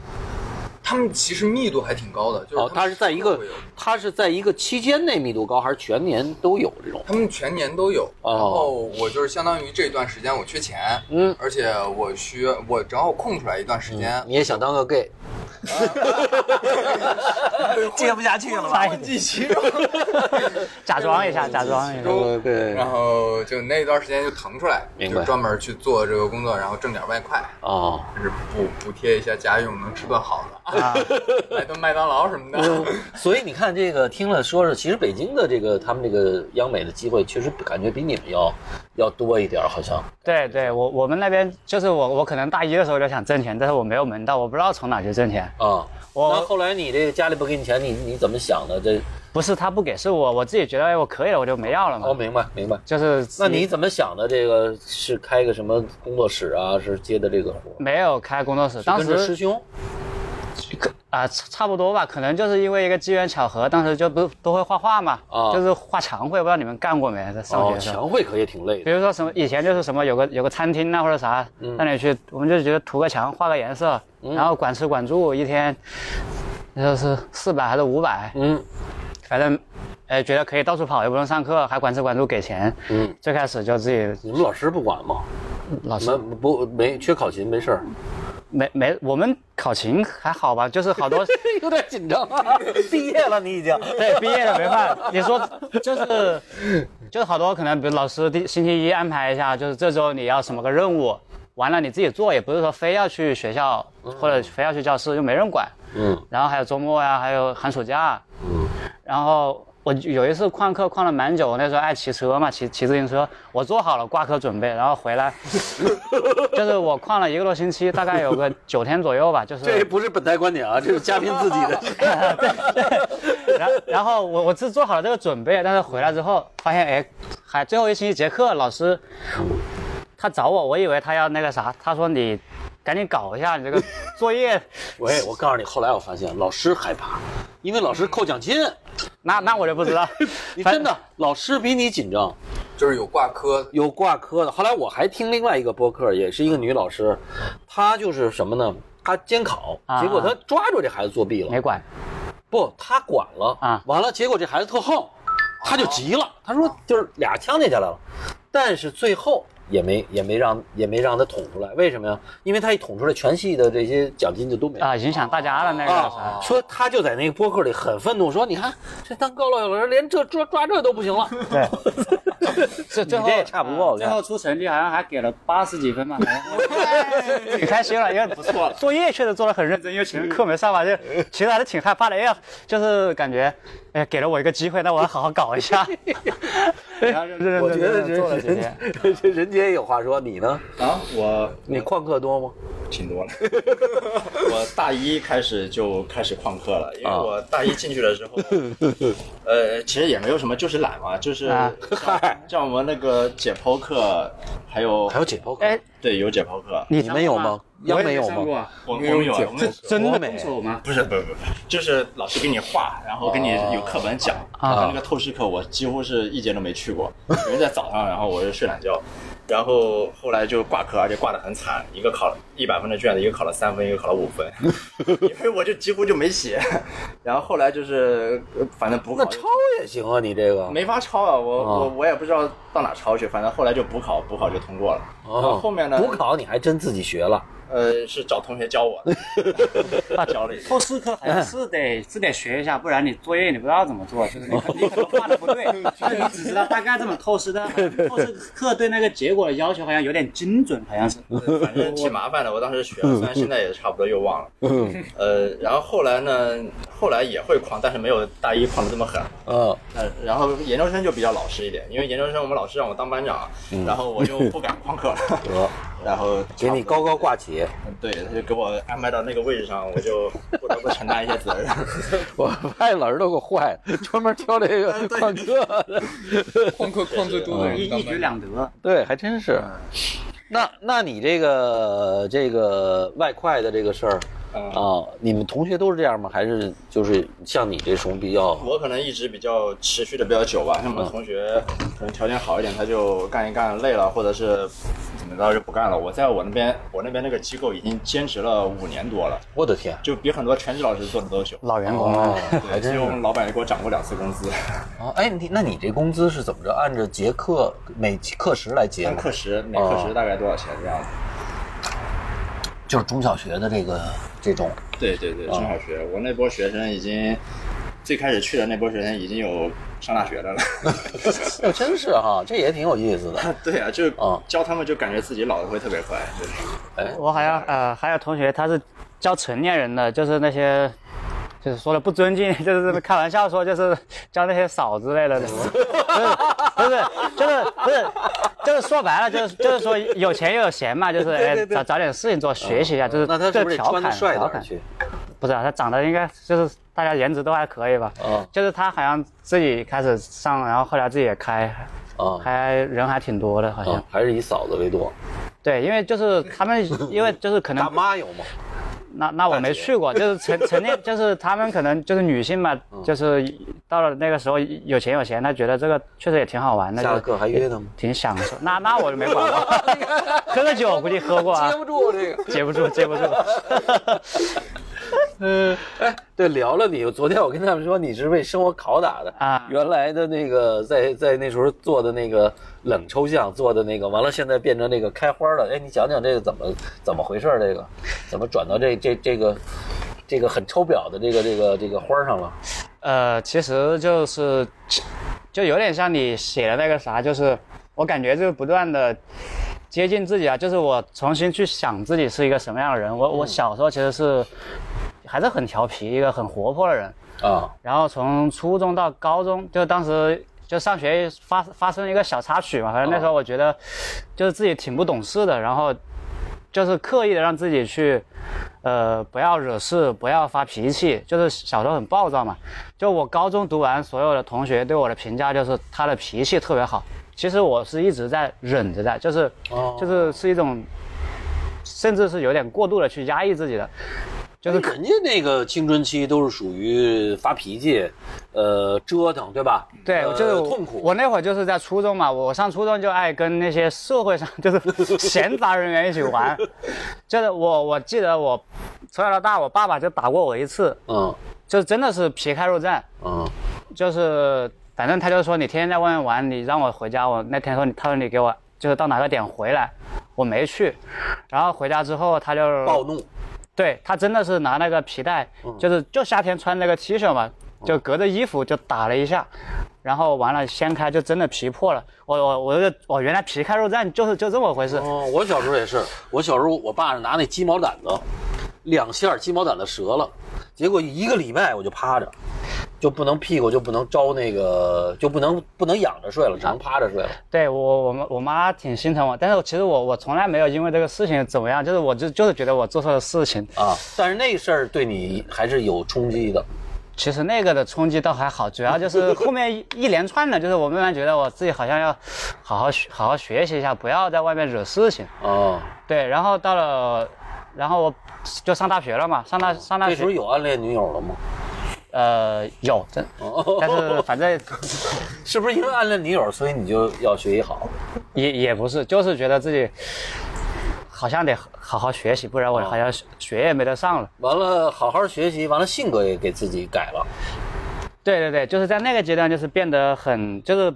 他们其实密度还挺高的，就是哦，它是在一个它是在一个期间内密度高，还是全年都有这种？他们全年都有，哦。然后我就是相当于这段时间我缺钱，嗯。而且我需我正好空出来一段时间，你也想当个 gay？接不下去了吧？混迹其中，假装一下，假装一下。呃对。然后就那段时间就腾出来，就专门去做这个工作，然后挣点外快，啊，就是补补贴一下家用，能吃顿好的，啊，来顿麦当劳什么的。所以你看这个，听了说是，其实北京的这个他们这个央美的机会，确实感觉比你们要要多一点，好像。对对，我我们那边就是我我可能大一的时候就想挣钱，但是我没有门道，我不知道从哪去挣钱。啊，我那后来你这个家里不给你钱，你你怎么想的？这不是他不给，是我我自己觉得哎我可以了，我就没要了嘛。哦，明白明白。就是那你怎么想的？这个是开个什么工作室啊？是接的这个活？没有开工作室，当时师兄啊、差差不多吧，可能就是因为一个机缘巧合，当时就不都会画画嘛，啊就是画墙绘，不知道你们干过没？在上学哦，的时候。墙绘可也挺累的。比如说什么以前就是什么有个有个餐厅啊或者啥，让你去，我们就觉得涂个墙画个颜色，然后管吃管住，一天就是四百还是五百，嗯反正，哎觉得可以到处跑，又不用上课，还管吃管住给钱。嗯，最开始就自己你们老师不管吗？老师们不没缺考勤没事儿，没没我们考勤还好吧，就是好多 有点紧张啊。毕业了，你已经。对，毕业了没办法。你说就是就是好多可能，比如老师第星期一安排一下，就是这周你要什么个任务，完了你自己做，也不是说非要去学校或者非要去教室，又没人管。嗯然后还有周末呀，还有寒暑假。嗯然后我有一次旷课旷了蛮久，那时候爱骑车嘛，骑骑自行车，我做好了挂科准备，然后回来，就是我旷了一个多星期，大概有个九天左右吧，就是这不是本台观点啊，这是嘉宾自己的。然 然后我我是做好了这个准备，但是回来之后发现，哎，还最后一星期节课，老师他找我，我以为他要那个啥，他说你赶紧搞一下你这个作业，喂，我告诉你，后来我发现老师害怕，因为老师扣奖金。那那我就不知道，你真的，老师比你紧张，就是有挂科，有挂科的。后来我还听另外一个播客，也是一个女老师，她就是什么呢？她监考，啊结果她抓住这孩子作弊了。没管。不，她管了。啊。完了，结果这孩子特横，他就急了，他说就是俩枪进去来了，但是最后也没也没让也没让他捅出来，为什么呀？因为他一捅出来，全系的这些奖金就都没了。啊，影响大家了那个说他就在那个播客里很愤怒，说你看这当高老师连这抓抓这都不行了。对，这最后也差不多最后出成绩好像还给了八十几分吧，挺开心了，因为不错了，作业确实做的很认真，因为前面课没上嘛，就其实还是挺害怕的，哎呀，就是感觉哎给了我一个机会，那我要好好搞一下，我觉得人天。人杰也有话说，你呢？啊，我你旷课多吗？挺多了。我大一开始就开始旷课了，因为我大一进去的时候，呃，其实也没有什么，就是懒嘛，就是啊像像我们那个解剖课，还有还有解剖课，哎，对有解剖课，你你们有吗？央美有吗？我我们有我们有真的国美动手吗？不是不是不是，就是老师给你画，然后给你有课本讲。啊然后那个透视课我几乎是一节都没去过，因为在早上，然后我就睡懒觉。然后后来就挂科，而且挂得很惨，一个考一百分的卷子，一个考了三分，一个考了五分，因为我就几乎就没写。然后后来就是呃反正补考那抄也行啊，你这个没法抄啊，我、啊我我也不知道到哪抄去，反正后来就补考，补考就通过了。哦后哦，后面呢？补考你还真自己学了，呃是找同学教我的，教了一下。透视课好像 是得是得学一下，不然你作业你不知道怎么做，就是你 可你可能画的不对，就是你只知道大概这么透视，但透视课对那个结果的要求好像有点精准，好像是。反正挺麻烦的，我当时学了，虽然现在也差不多又忘了。呃，然后后来呢，后来也会框，但是没有大一框的这么狠。嗯，呃，然后研究生就比较老实一点，因为研究生我们老师让我当班长，然后我就不敢旷课了，得然后给你高高挂起，对，他就给我安排到那个位置上，我就不得不承担一些责任。我发现老师都给我坏了，专门挑这个旷课的，旷课旷最多的人一一举。两得。对，还真是。那那你这个这个外快的这个事儿嗯啊，你们同学都是这样吗？还是就是像你这种比较我可能一直比较持续的比较久吧，像我们同学可能条件好一点，他就干一干累了，或者是怎么着就不干了。我在我那边，我那边那个机构已经兼职了五年多了，我的天，就比很多全职老师做的都久。老员工哦了，，还真是其实我们老板也给我涨过两次工资，哦！哎，你那你这工资是怎么着？按照节课每课时来结吗？按课时，每课时大概多少钱这样子？就是中小学的这个这种对对对，中小学，我那波学生已经最开始去的那波学生已经有上大学的了。哦，真是哈，这也挺有意思的。对啊，就啊教他们就感觉自己老的会特别快，就是。哎，我好像呃还有同学他是教成年人的，就是那些。就是说的不尊敬，就是开玩笑说，就是教那些嫂之类的，不是不是就是不是就是说白了，就是就是说有钱又有闲嘛，就是哎找找点事情做，学习一下，就是那他是不是得这调侃穿的帅点调侃。不是啊，他长得应该就是大家颜值都还可以吧？啊就是他好像自己开始上，然后后来自己也开，啊还人还挺多的，好像。啊，还是以嫂子为多。对，因为就是他们，因为就是可大能妈有吗？那那我没去过，就是成成年，就是他们可能就是女性嘛，嗯就是到了那个时候有钱有闲，她觉得这个确实也挺好玩的，就下了课还约他吗？挺享受。那那我就没管过，喝个酒估计喝过啊接，不住这个。接不住，接不住。嗯，哎，对，聊了你。昨天我跟他们说你是为生活拷打的啊原来的那个在在那时候做的那个冷抽象做的那个，完了现在变成那个开花了。哎，你讲讲这个怎么怎么回事儿？这个怎么转到这这这个这个很抽表的这个这个这个花上了？呃，其实就是就有点像你写的那个啥，就是我感觉就是不断的接近自己啊，就是我重新去想自己是一个什么样的人。我我小时候其实是还是很调皮，一个很活泼的人。啊然后从初中到高中，就当时就上学发发生一个小插曲嘛，反正那时候我觉得就是自己挺不懂事的，然后就是刻意的让自己去，呃，不要惹事，不要发脾气，就是小时候很暴躁嘛。就我高中读完，所有的同学对我的评价就是他的脾气特别好。其实我是一直在忍着的，就是哦就是是一种，甚至是有点过度的去压抑自己的，就是肯定那个青春期都是属于发脾气，呃，折腾，对吧？对，呃就是我痛苦。我那会儿就是在初中嘛，我上初中就爱跟那些社会上就是 闲杂人员一起玩。就是我我记得我从小到大，我爸爸就打过我一次，嗯就真的是皮开肉绽。嗯就是反正他就说你天天在外面玩，你让我回家。我那天说你他说你给我就是到哪个点回来，我没去。然后回家之后他就暴怒。对他真的是拿那个皮带，就是就夏天穿那个 T 恤嘛，就隔着衣服就打了一下，然后完了掀开就真的皮破了。我我我就我原来皮开肉绽就是就这么回事。哦，我小时候也是，我小时候我爸是拿那鸡毛掸子，两下鸡毛掸子折了，结果一个礼拜我就趴着，就不能屁股就不能招那个，就不能不能仰着睡了，只能趴着睡了。对我我妈我妈挺心疼我，但是其实我我从来没有因为这个事情怎么样，就是我就就是觉得我做错了事情。啊，但是那事儿对你还是有冲击的。其实那个的冲击倒还好，主要就是后面一一连串的，就是我慢慢觉得我自己好像要好好学好好学习一下，不要在外面惹事情。哦，对，然后到了，然后我就上大学了嘛，上大上大那时候学，有暗恋女友了吗？呃，有，真，哦但是反正 是不是因为暗恋女友，所以你就要学习好？也也不是，就是觉得自己好像得好好学习，不然我好像学业没得上了。完了，好好学习，完了性格也给自己改了。对对对，就是在那个阶段，就是变得很就是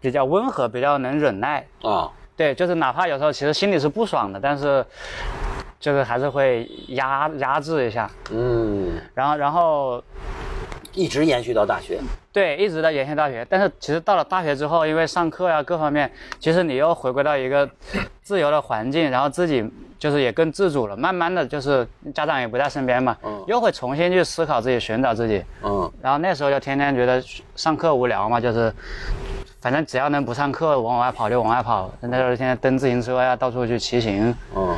比较温和，比较能忍耐。啊，对，就是哪怕有时候其实心里是不爽的，但是就是还是会压压制一下。嗯，然后然后一直延续到大学。对，一直在延续大学。但是其实到了大学之后，因为上课呀各方面，其实你又回归到一个自由的环境，然后自己就是也更自主了。慢慢的就是家长也不在身边嘛，嗯又会重新去思考自己，寻找自己。嗯然后那时候就天天觉得上课无聊嘛，就是反正只要能不上课，往外跑就往外跑。那时候天天蹬自行车呀，到处去骑行。嗯，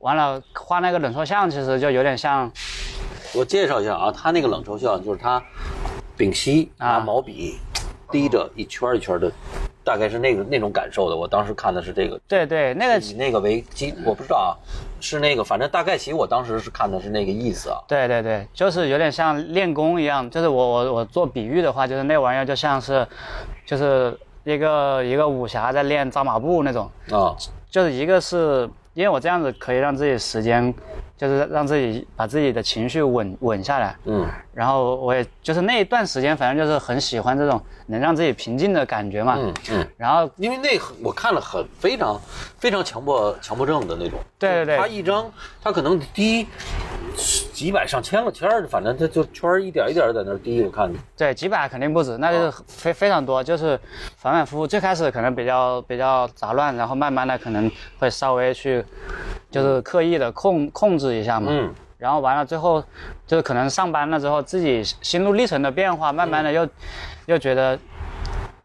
完了画那个冷缩像，其实就有点像，我介绍一下啊，他那个冷抽象就是他丙烯拿啊毛笔滴着一圈儿一圈儿的，大概是那个那种感受的。我当时看的是这个，对对，那个以那个为基，我不知道啊，是那个，反正大概其我当时是看的是那个意思啊。对对对，就是有点像练功一样，就是我我我做比喻的话，就是那玩意儿就像是，就是一个一个武侠在练扎马步那种，啊，就是一个是因为我这样子可以让自己时间，就是让自己把自己的情绪稳稳下来，嗯。然后我也就是那一段时间，反正就是很喜欢这种能让自己平静的感觉嘛，嗯嗯，然后因为那我看了很非常非常强迫强迫症的那种。对对对他一张他可能滴几百上千个签儿，反正他就圈儿一点一点在那儿滴，我看着。对，几百肯定不止，那就是非非常多，就是反反复复。最开始可能比较比较杂乱，然后慢慢的可能会稍微去，就是刻意的控控制一下嘛。嗯。然后完了最后，就是可能上班了之后，自己心路历程的变化，慢慢的又、又觉得，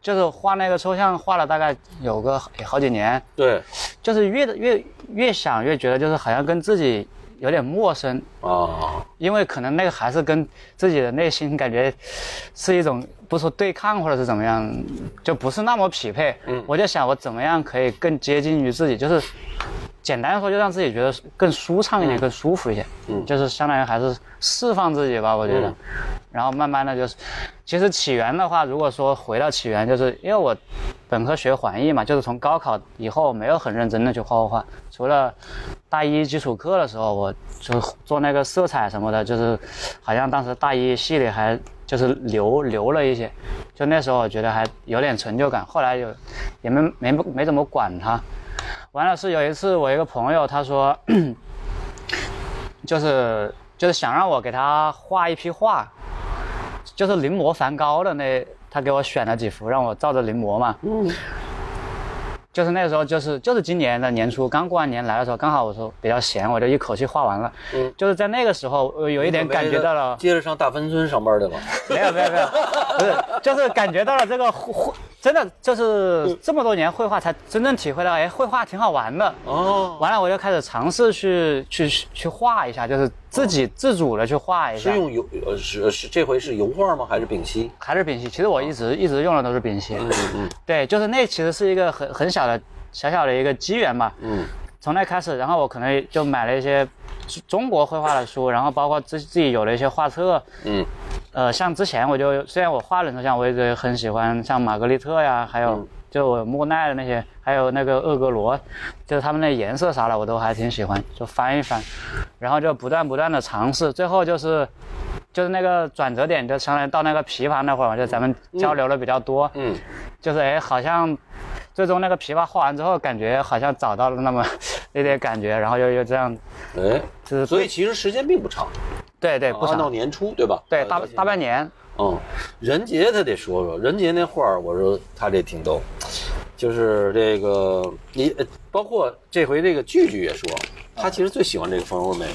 就是画那个抽象画了大概有个好几年，对。就是越越越想越觉得就是好像跟自己有点陌生，啊，因为可能那个还是跟自己的内心感觉是一种不说对抗或者是怎么样，就不是那么匹配。嗯我就想我怎么样可以更接近于自己，就是简单的说，就让自己觉得更舒畅一点，更舒服一些。嗯就是相当于还是释放自己吧，我觉得。嗯然后慢慢的就是，其实起源的话，如果说回到起源，就是因为我本科学环艺嘛，就是从高考以后没有很认真的去画画画，除了大一基础课的时候，我就做那个色彩什么的，就是好像当时大一系里还就是留留了一些，就那时候我觉得还有点成就感，后来有也没没没怎么管它。完了是有一次我一个朋友他说，就是就是想让我给他画一批画，就是临摹梵高的那，他给我选了几幅，让我照着临摹嘛。嗯。就是那时候，就是就是今年的年初，刚过完年来的时候，刚好我说比较闲，我就一口气画完了。嗯就是在那个时候，我有一点感觉到了，接着上大芬村上班去吧。没有没有 没有，不是，就是感觉到了这个绘，真的就是这么多年绘画才真正体会到，哎，绘画挺好玩的。哦，完了，我就开始尝试去去去画一下，就是自己自主的去画一下。是用油呃是是这回是油画吗？还是丙烯？还是丙烯？其实我一直一直用的都是丙烯。嗯嗯 对，就是那其实是一个很很小的小小的一个机缘吧。嗯从那开始，然后我可能就买了一些中国绘画的书，然后包括自自己有了一些画册。嗯呃，像之前我就虽然我画人头像，我一直很喜欢像玛格丽特呀，还有嗯就我莫奈的那些，还有那个厄格罗，就是他们那颜色啥的，我都还挺喜欢，就翻一翻，然后就不断不断的尝试，最后就是就是那个转折点，就相当于到那个琵琶那会儿嘛，就咱们交流的比较多，嗯就是哎，好像最终那个琵琶画完之后，感觉好像找到了那么一点感觉，然后又又这样，哎，就是所以其实时间并不长，对对不按到，年初对吧？对大大半年，嗯，任杰他得说说，任杰那画儿，我说他这挺逗，就是这个你呃包括这回这个句句也说，他其实最喜欢这个蜂窝煤，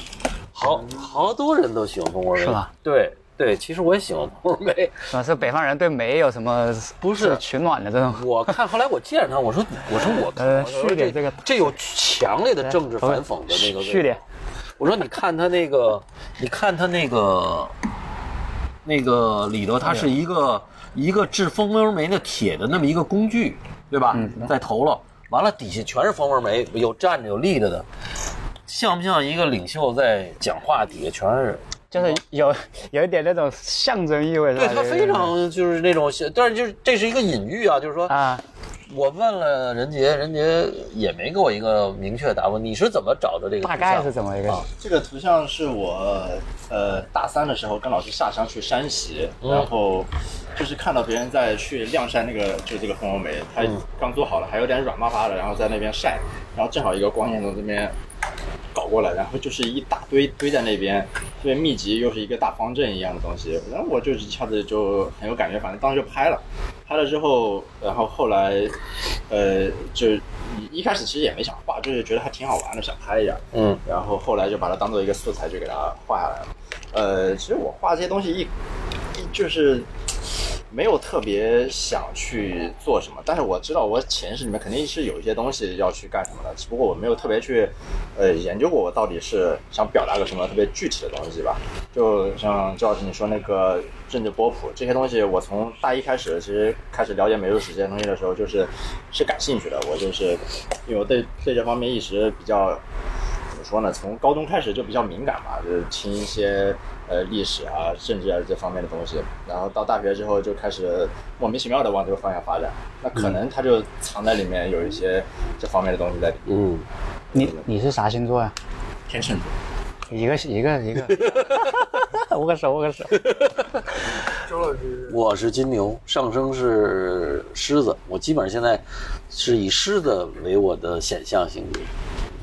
好好多人都喜欢蜂窝煤，是吧？对对，其实我也喜欢蜂窝煤，是吧？是北方人对煤有什么不是取暖的这种？我看后来我见着他，我说我说我靠，呃我说续点这个这有强烈的政治反讽的那个序列，我说你看他那个，你看他那个，那个里头，它是一个一个制蜂窝煤的铁的那么一个工具，对吧？在头了，完了底下全是蜂窝煤，有站着有立着的，像不像一个领袖在讲话？底下全是。就是有有一点那种象征意味，对他非常就是那种，但是就是这是一个隐喻啊，就是说啊，我问了任杰，任杰也没给我一个明确答复。你是怎么找的这个图像？大概是怎么一个？啊这个图像是我呃大三的时候跟老师下乡去山西，嗯然后就是看到别人在去晾晒那个就这个蜂窝煤，它嗯刚做好了，还有点软巴巴的，然后在那边晒，然后正好一个光线从这边搞过来，然后就是一大堆堆在那边，特别密集，又是一个大方阵一样的东西，然后我就一下子就很有感觉，反正当时就拍了，拍了之后，然后后来呃就一一开始其实也没想画，就是觉得还挺好玩的，想拍一下，嗯，然后后来就把它当做一个素材，就给它画下来了。呃，其实我画这些东西一一就是没有特别想去做什么，但是我知道我潜意识里面肯定是有一些东西要去干什么的，只不过我没有特别去呃研究过我到底是想表达个什么特别具体的东西吧。就像周老师你说那个政治波普这些东西，我从大一开始其实开始了解美术史这些东西的时候，就是是感兴趣的。我就是因为我对对这方面一直比较。怎么说呢？从高中开始就比较敏感吧，就是听一些呃历史啊、政治啊这方面的东西，然后到大学之后就开始莫名其妙的往这个方向发展。那可能他就藏在里面有一些这方面的东西在里面。嗯，你你是啥星座呀？天秤座，一个一个一个，握个手握个手。周老师，我是金牛，上升是狮子。我基本上现在是以狮子为我的显象星座，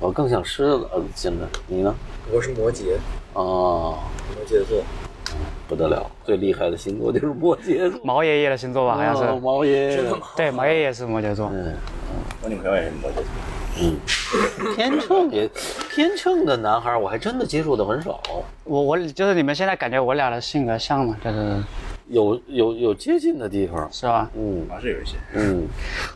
我更像狮子。呃，现在你呢？我是摩羯，哦，摩羯座。不得了，最厉害的星座就是摩羯座。毛爷爷的星座吧，好像是。哦毛爷爷。对，毛爷爷是摩羯座。嗯，我女朋友也是摩羯座。嗯，天秤也，天秤的男孩我还真的接触的很少，我我就是你们现在感觉我俩的性格像吗？就是有有有接近的地方。是吧？嗯还是有一些。嗯，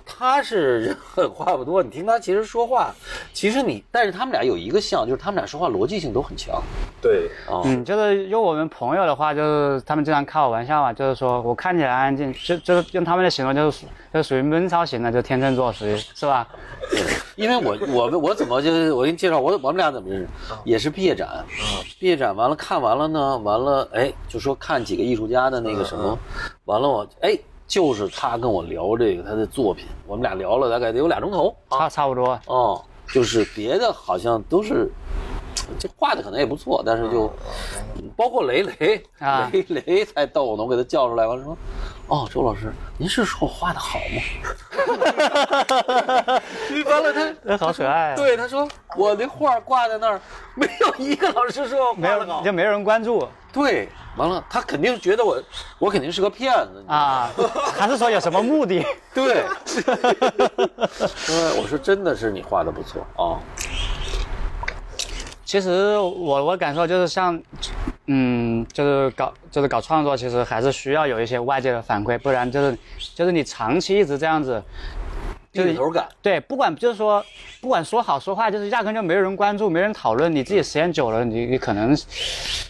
他是人狠话不多，你听他其实说话，其实你，但是他们俩有一个像，就是他们俩说话逻辑性都很强对，啊。嗯，就是用我们朋友的话，就是他们经常开我玩笑嘛，就是说我看起来安静，就就是用他们的形容，就是属就是属于闷骚型的，就天秤座属于是吧？因为我我我怎么就我给你介绍我我们俩怎么认识，也是毕业展，毕业展完了看完了呢，完了哎就说看几个艺术家的那个什么，完了我哎就是他跟我聊这个他的作品，我们俩聊了大概得有俩钟头。差差不多。哦，就是别的好像都是。这画的可能也不错，但是就包括雷雷啊 雷雷才逗呢，我给他叫出来，完了说：“哦，周老师，您是说我画的好吗？” 完了他那好可爱啊对，他说我的画挂在那儿，没有一个老师说我没画的好有就。没人关注对，完了他肯定觉得我我肯定是个骗子。啊，还是说有什么目的？对，呃我说真的是你画的不错啊。其实我我感受就是像，嗯，就是搞就是搞创作，其实还是需要有一些外界的反馈，不然就是就是你长期一直这样子，就是感。对，不管就是说，不管说好说坏，就是压根就没有人关注，没人讨论，你自己时间久了，你你可能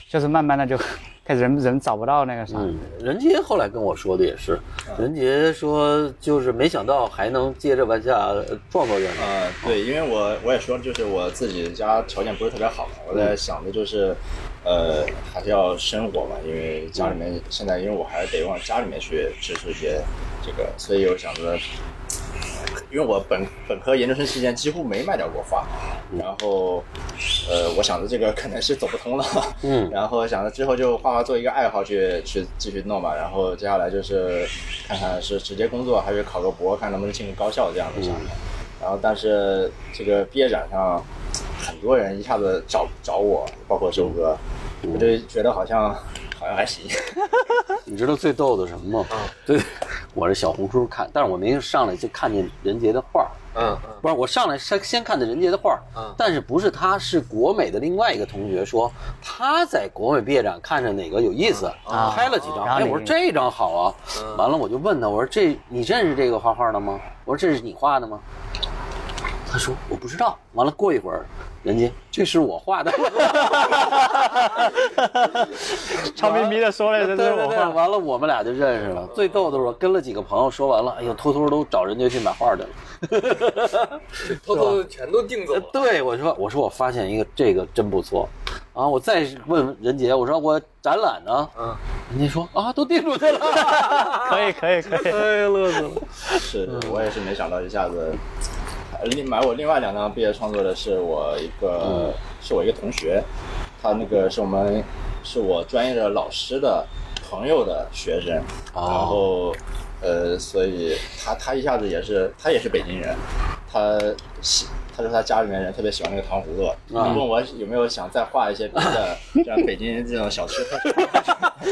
就是慢慢的就开始人人找不到那个啥。嗯，任杰后来跟我说的也是，任杰说就是没想到还能接着往下呃创作下去。呃，对，因为我我也说，就是我自己家条件不是特别好嘛，我在想的就是，呃，还是要生活嘛，因为家里面现在，因为我还是得往家里面去支持一些这个，所以我想着，因为我本本科研究生期间几乎没卖掉过画，然后，呃，我想着这个可能是走不通了，嗯。然后想着之后就画画做一个爱好去去继续弄吧，然后接下来就是看看是直接工作还是考个博，看能不能进入高校这样的想法。然后但是这个毕业展上，很多人一下子找找我，包括周哥，我就觉得好像好像还行。你知道最逗的什么吗？对，我是小红书看，但是我没上来就看见任杰的画儿。嗯嗯，不是，我上来先先看的任杰的画儿，嗯但是不是他，是国美的另外一个同学说他在国美毕业展看着哪个有意思，啊拍了几张，哎，我说这张好啊，完了我就问他，我说这你认识这个画画的吗？我说这是你画的吗？他说我不知道。完了过一会儿，人家这是我画的，悄咪咪的说了，这对对对，是我画。完了我们俩就认识了。最逗的是我跟了几个朋友说完了，哎呦，偷偷都找人家去买画去了。偷偷全都定走了。对，我说我说我发现一个这个真不错，啊，我再问任杰，我说我展览呢，嗯，人家说啊，都定出去了，可以可以可以，哎呀，乐死了。是我也是没想到一下子，呃另买我另外两张毕业创作的是我一个、是我一个同学，他那个是我们是我专业的老师的朋友的学生，哦然后呃，所以他他一下子也是他也是北京人，他喜。他说他家里面人特别喜欢那个糖葫芦，他问我有没有想再画一些别的，像北京这种小吃。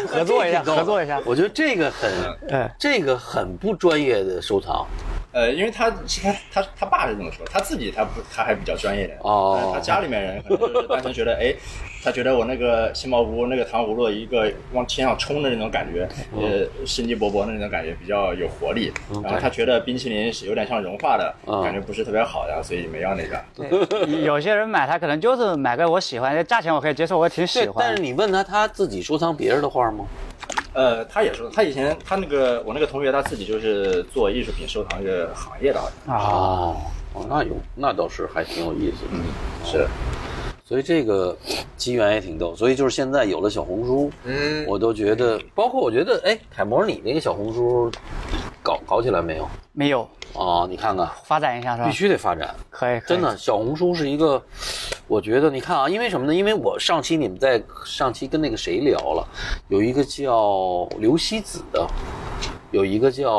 合作一下，合作一下。我觉得这个很，哎，这个很不专业的收藏。呃，因为他他他他爸是这么说，他自己他不他还比较专业点，哦他家里面人可能就是单纯觉得，哎，他觉得我那个杏鲍菇那个糖葫芦一个往天上冲的那种感觉，呃，生机勃勃的那种感觉比较有活力，然后他觉得冰淇淋是有点像融化的，嗯感觉不是特别好的，所以没要那个。有些人买它可能就是买个我喜欢，价钱我可以接受，我也挺喜，欢。但是你问他，他自己收藏别人的画吗？呃，他也说，他以前他那个我那个同学他自己就是做艺术品收藏这个行业的，好像啊，哦，哦，那有，那倒是还挺有意思的。嗯，是。所以这个机缘也挺逗，所以就是现在有了小红书，嗯，我都觉得，包括我觉得，哎，凯模，你那个小红书搞搞起来没有？没有哦，你看看，发展一下是吧？必须得发展。可以，可以真的，小红书是一个，我觉得你看啊，因为什么呢？因为我上期你们在上期跟那个谁聊了，有一个叫刘希子的，有一个叫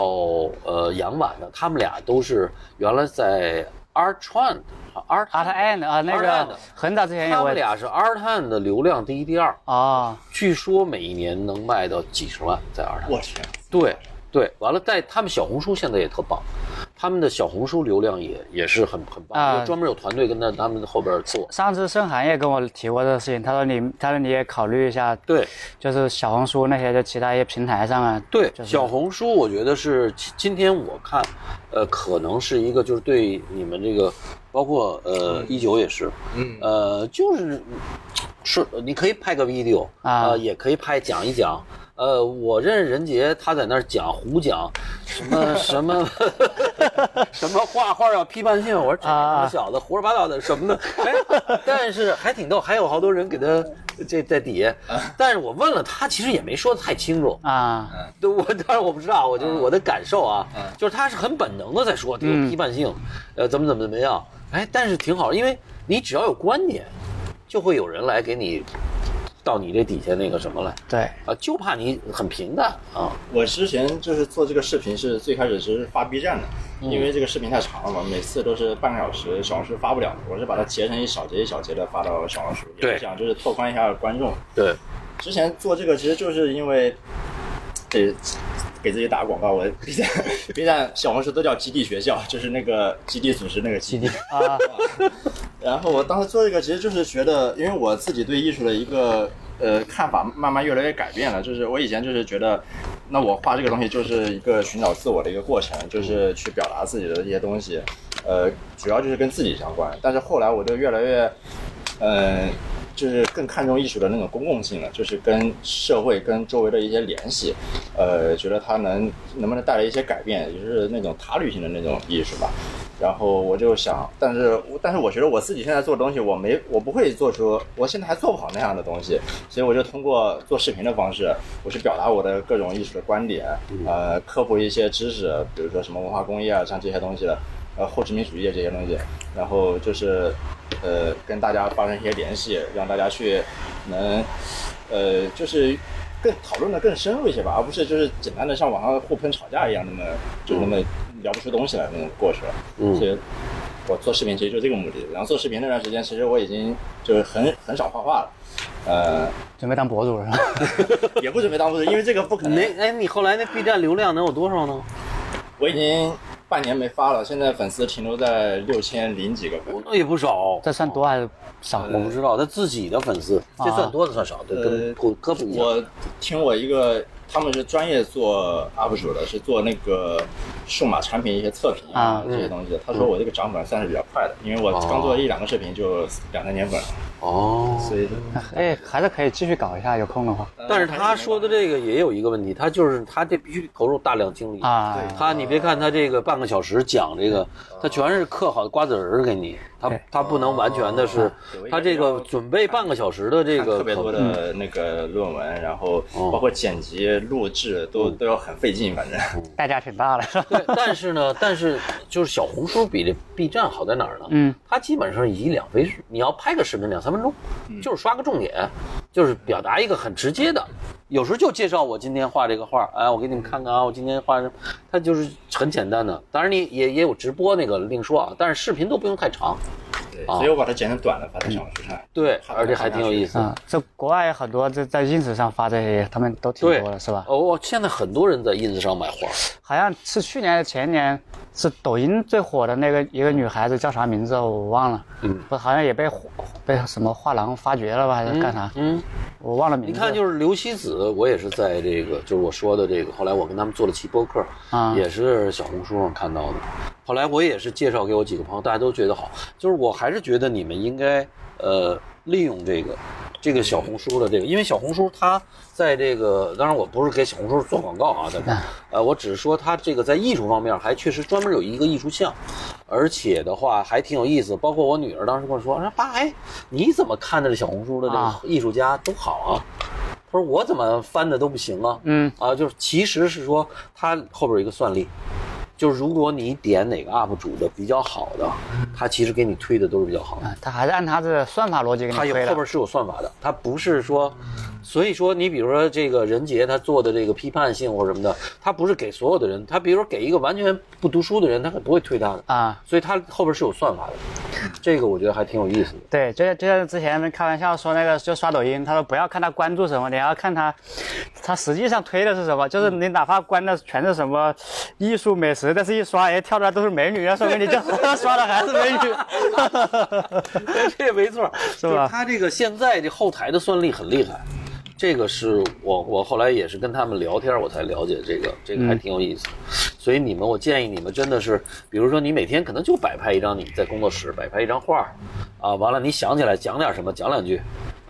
呃杨婉的，他们俩都是原来在 Art Trend Art Art and 啊，那个很早之前他们俩是 Art Hand 的流量第一、第二，啊，据说每一年能卖到几十万在 Art。我天，对对，完了，在他们小红书现在也特棒，他们的小红书流量也也是很很棒，专门有团队跟在他们后边做。上次盛涵也跟我提过这个事情，他说你，他说你也考虑一下，对。就是小红书那些，就其他一些平台上啊，对，就是。小红书我觉得是今今天我看，呃，可能是一个就是对你们这个，包括呃一九也是，嗯。呃，就是是你可以拍个 video 啊。呃，也可以拍讲一讲。呃，我认识任杰，他在那儿讲胡讲，什么 什么 什么画画要批判性，我说这啊小子胡说八道的什么的，哎，但是还挺逗，还有好多人给他这在底下，但是我问了他，其实也没说的太清楚，啊，对，我当然我不知道，我就是我的感受啊，就是他是很本能的在说，挺有批判性，呃，怎么怎么怎么样，哎，但是挺好，因为你只要有观点，就会有人来给你到你这底下那个什么了对，啊，就怕你很平淡啊，我之前就是做这个视频是最开始是发 B 站的，因为这个视频太长了嘛，每次都是半个小时，小红书发不了，我是把它截成一小节一小节的发到小红书，也对是想就是拓宽一下观众。对，之前做这个其实就是因为这给自己打个广告，我 B 站 B 站小红书都叫基地学校，就是那个基地组织那个基地。啊，然后我当时做这个，其实就是觉得，因为我自己对艺术的一个呃看法慢慢越来越改变了。就是我以前就是觉得，那我画这个东西就是一个寻找自我的一个过程，就是去表达自己的一些东西，呃，主要就是跟自己相关。但是后来我就越来越，呃，就是更看重艺术的那种公共性了，就是跟社会、跟周围的一些联系，呃，觉得它能能不能带来一些改变，也就是那种他律性的那种艺术吧。然后我就想，但是但是我觉得我自己现在做的东西，我没我不会做出，我现在还做不好那样的东西，所以我就通过做视频的方式，我去表达我的各种艺术的观点，呃，科普一些知识，比如说什么文化工业啊，像这些东西的，呃，后殖民主义这些东西，然后就是呃跟大家发生一些联系，让大家去能呃就是。更讨论的更深入一些吧，而不是就是简单的像网上互喷吵架一样，那么就那么聊不出东西来那种过去了。嗯所以我做视频其实就这个目的。然后做视频那段时间，其实我已经就是很很少画画了，呃，准备当博主了是吧？也不准备当博主，因为这个不可能。那哎，你后来那 B 站流量能有多少呢？我已经半年没发了，现在粉丝停留在六千零几个粉。那也不少，这算多还是少？我不知道他自己的粉丝，这算多的算少的，跟呃普科普一样。我听我一个，他们是专业做 UP 主的，是做那个数码产品一些测评啊这些东西的。他说我这个涨粉算是比较快的，因为我刚做一两个视频就两三年粉了，哦，所以 哎，还是可以继续搞一下，有空的话。但是他说的这个也有一个问题，他就是他这必须投入大量精力。啊。他你别看他这个半个小时讲这个，他全是嗑好的瓜子仁给你，它对它不能完全的是对我，它这个准备半个小时的这个特别多的那个论文，然后包括剪辑、录制都都要很费劲，反正。代价挺大的。对，但是呢，但是就是小红书比这 B 站好在哪儿呢？嗯，它基本上以两为你要拍个视频两三分钟，就是刷个重点，就是表达一个很直接的。有时候就介绍我今天画这个画，哎，我给你们看看啊，我今天画什么，它就是很简单的。当然你也也有直播那个另说啊，但是视频都不用太长。对，所以我把它剪成短的发在小红书上。对，而且还挺有意思。嗯，这国外很多在在 ins 上发这些，他们都挺多的，是吧？哦，我现在很多人在 ins 上买画，好像是去年前年是抖音最火的那个一个女孩子叫啥名字我忘了，嗯，不好像也被被什么画廊发掘了吧，还是干啥？嗯，我忘了名字。你看，就是刘希子，我也是在这个，就是我说的这个，后来我跟他们做了期播客，啊也是小红书上看到的。后来我也是介绍给我几个朋友，大家都觉得好。就是我还是觉得你们应该呃利用这个这个小红书的这个，因为小红书它在这个，当然我不是给小红书做广告啊，对吧？呃，我只是说它这个在艺术方面还确实专门有一个艺术项，而且的话还挺有意思。包括我女儿当时跟我说，说爸，哎，你怎么看的这小红书的这啊个艺术家都好啊？他说我怎么翻的都不行啊。嗯啊，就是其实是说它后边有一个算力，就是如果你点哪个 UP 主的比较好的，他其实给你推的都是比较好的。啊他还是按他的算法逻辑给你推的。后边是有算法的，他不是说，所以说你比如说这个任杰他做的这个批判性或者什么的，他不是给所有的人，他比如说给一个完全不读书的人，他可不会推他的，啊，所以他后边是有算法的，这个我觉得还挺有意思的。对，就像就像之前开玩笑说那个，就刷抖音，他说不要看他关注什么，你要看他，他实际上推的是什么。就是你哪怕关的全是什么艺术美食，但是一刷，哎，跳出来都是美女，那说明你就 刷的还是美女，这也没错，是吧？他这个现在这后台的算力很厉害，这个是我我后来也是跟他们聊天，我才了解这个，这个还挺有意思的。所以你们，我建议你们真的是，比如说你每天可能就摆拍一张你在工作室摆拍一张画，啊，完了你想起来讲点什么，讲两句，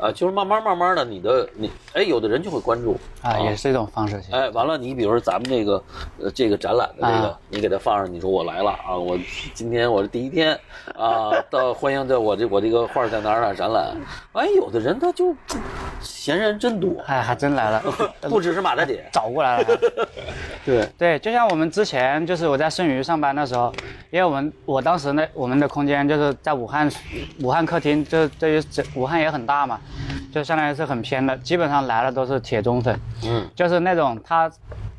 啊，就是慢慢慢慢的，你的你，哎，有的人就会关注啊，也是一种方式。哎，完了，你比如说咱们这个呃这个展览的这个，啊你给它放上，你说我来了啊，我今天我是第一天啊，到欢迎在我这我这个画在哪儿哪儿展览，哎，有的人他就闲人真多，哎，还真来了，不只是马大姐，找过来了。对对，就像我们之前就是我在剩余上班的时候，因为我们我当时那我们的空间就是在武汉，武汉客厅，就是对于这武汉也很大嘛，就相当于是很偏的，基本上来的都是铁中粉，嗯，就是那种他。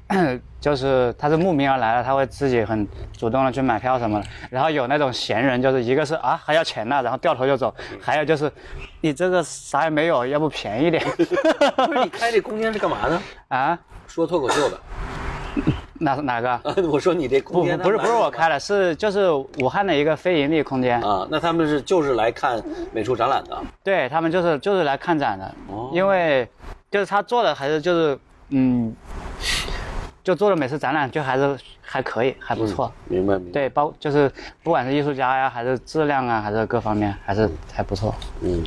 就是他是慕名而来的，他会自己很主动的去买票什么的。然后有那种闲人，就是一个是啊还要钱呢，然后掉头就走；还有就是你这个啥也没有，要不便宜点。不是你开这空间是干嘛呢？啊，说脱口秀的。哪哪个？我说你这空间不不是不是我开的，是就是武汉的一个非盈利空间啊。那他们是就是来看美术展览的，对他们就是就是来看展的，哦因为就是他做的还是就是嗯，就做的美术展览就还是还可以，还不错。嗯明白明白。对，包就是不管是艺术家呀，还是质量啊，还是各方面，还是还不错。嗯，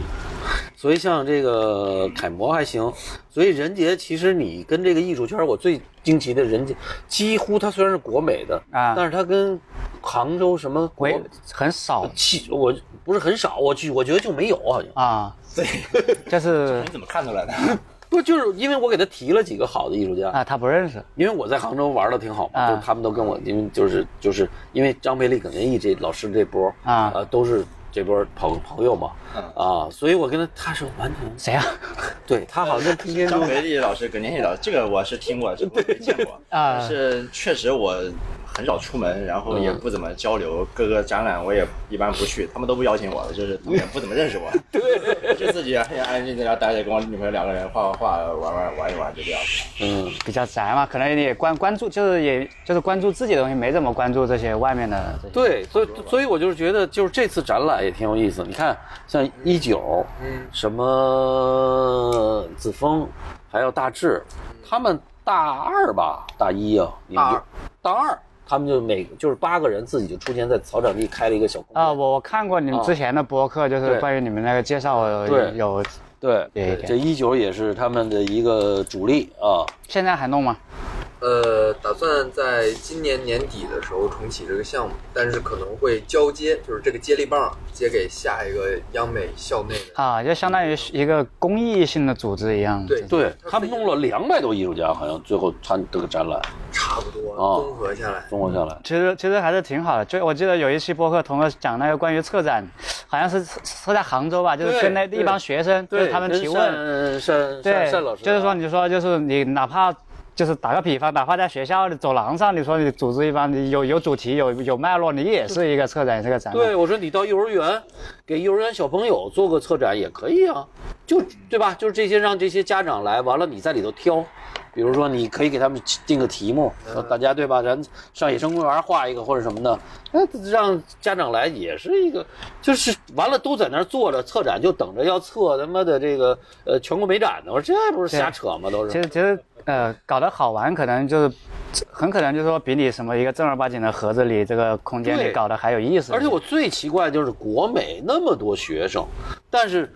所以像这个楷模还行，所以任杰其实你跟这个艺术圈，我最惊奇的任杰，几乎他虽然是国美的啊但是他跟杭州什么国很少气，我不是很少，我去我觉得就没有好像。啊，对，就是你怎么看出来的？不就是因为我给他提了几个好的艺术家啊，他不认识，因为我在杭州玩的挺好嘛，啊就他们都跟我，因为就是就是因为张培丽、耿连义这老师这波啊呃都是这波朋朋友嘛，嗯啊，所以我跟他他是完全谁呀？对他好像天天张培丽老师、耿年义老师，这个我是听过，这个我没见过 啊但是确实我很少出门，然后也不怎么交流，各个展览我也一般不去，他们都不邀请我，就是他们也不怎么认识我。对，就自己很安静在家待着，跟我女朋友两个人画画画，玩玩玩一玩，就这样。嗯，比较宅嘛，可能也关关注，就是也就是关注自己的东西，没怎么关注这些外面的。对，所以所以我就是觉得，就是这次展览也挺有意思。你看，像一九，嗯，什么子枫，还有大志，他们大二吧，大一啊，大二大二，他们就每就是八个人自己就出现在草场地开了一个小啊，我我看过你们之前的博客，就是关于你们那个介绍有对有，对对对这一九也是他们的一个主力啊。现在还弄吗？呃，打算在今年年底的时候重启这个项目，但是可能会交接，就是这个接力棒接给下一个央美校内的。啊，就相当于一个公益性的组织一样。对对他们弄了两百多艺术家，好像最后参这个展览差不多，哦。综合下来，综合下来。其实其实还是挺好的，就我记得有一期播客，同哥讲那个关于策展，好像是是在杭州吧，就是跟那一帮学生，就是他们提问，对就是说你说就是你哪怕。就是打个比方，哪怕在学校的走廊上，你说你组织一帮，你有有主题、有有脉络，你也是一个策展，是个展览。对，我说你到幼儿园给幼儿园小朋友做个策展也可以啊，就对吧？就是这些让这些家长来，完了你在里头挑，比如说你可以给他们定个题目，说大家对吧？咱上野生公园画一个或者什么的，那让家长来也是一个，就是完了都在那儿坐着策展，就等着要测他妈的这个呃全国美展呢。我说这不是瞎扯吗？都是。其实其实呃，搞得好玩，可能就是很可能就是说比你什么一个正儿八经的盒子里这个空间里搞得还有意思。而且我最奇怪的就是国美那么多学生，但是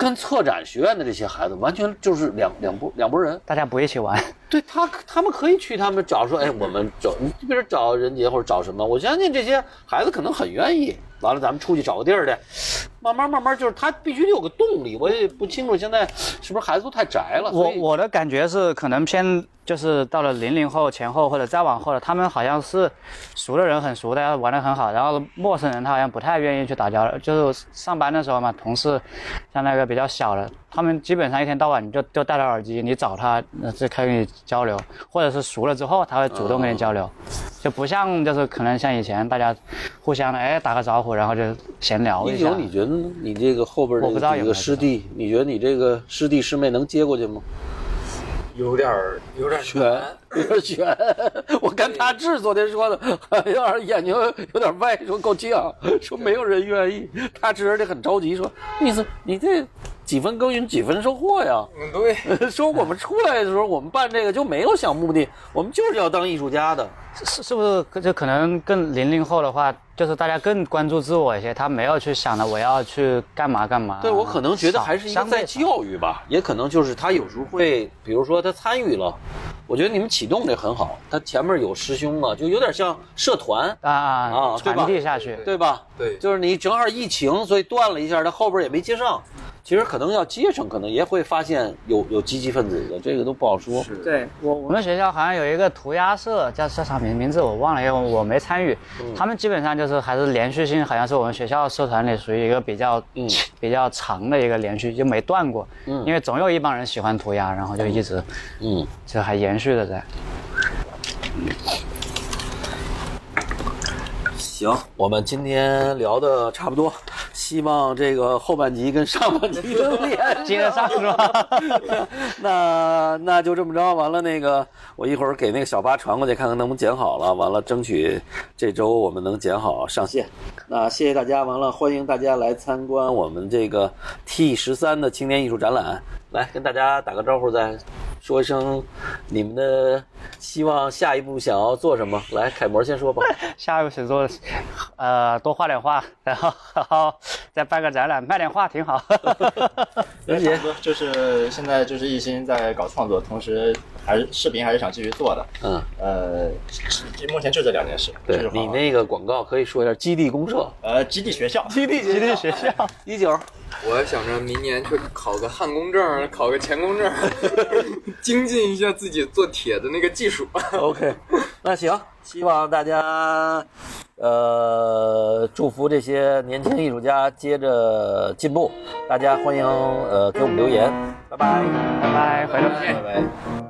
跟策展学院的这些孩子完全就是两两拨两拨人。大家不一起玩，对他，他们可以去他们找说，哎，我们找，你比如找任杰或者找什么，我相信这些孩子可能很愿意。完了，咱们出去找个地儿去，慢慢慢慢，就是他必须得有个动力。我也不清楚现在是不是孩子都太宅了。我我的感觉是，可能偏就是到了零零后前后或者再往后的，他们好像是熟的人很熟，大家玩的很好，然后陌生人他好像不太愿意去打交道。就是上班的时候嘛，同事像那个比较小的，他们基本上一天到晚你就就戴着耳机，你找他，那就开跟你交流，或者是熟了之后他会主动跟你交流，就不像就是可能像以前大家互相的哎打个招呼，然后就闲聊一下一九，。你觉得呢？你这个后边我不知道这个师弟，你觉得你这个师弟师妹能接过去吗？有点儿有点悬，有点悬。我看大志昨天说的，有点眼睛有点歪，说够呛，说没有人愿意。大志而且很着急，说意思你这几分耕耘几分收获呀？嗯，对，说我们出来的时候，我们办这个就没有想目的，我们就是要当艺术家的。是是不是就可能更零零后的话，就是大家更关注自我一些，他没有去想着我要去干嘛干嘛。对我可能觉得还是一个在教育吧，也可能就是他有时候会，比如说他参与了，我觉得你们启动这很好，他前面有师兄啊，就有点像社团。啊啊传递下去。对吧？对就是你正好疫情，所以断了一下，他后边也没接上。其实可能要接上，可能也会发现有有积极分子的，这个都不好说。对我我们学校好像有一个涂鸦社，叫叫啥名名字我忘了，因为我没参与。他们基本上就是还是连续性，好像是我们学校社团里属于一个比较、嗯比较长的一个连续，就没断过。嗯因为总有一帮人喜欢涂鸦，然后就一直嗯，就还延续的在。行，我们今天聊的差不多，希望这个后半集跟上半集能连 接得上是吧？那那就这么着，完了那个我一会儿给那个小八传过去，看看能不能剪好了。完了，争取这周我们能剪好上线。那谢谢大家，完了欢迎大家来参观我们这个 T 十三的青年艺术展览。来跟大家打个招呼，再说一声你们的希望，下一步想要做什么？来，楷模先说吧。下一步想做，呃，多画点画，然后然后再办个展览，卖点画挺好。袁杰差不多就是现在就是一心在搞创作，同时还是视频还是想继续做的。嗯，呃，目前就这两件事。对你那个广告可以说一下基地公社、呃基地学校，基地基地学校 一九。我想着明年去考个焊工证，考个钳工证，精进一下自己做铁的那个技术。OK，那行，希望大家，呃，祝福这些年轻艺术家接着进步。大家欢迎呃给我们留言，拜拜。拜拜，回头见。拜拜。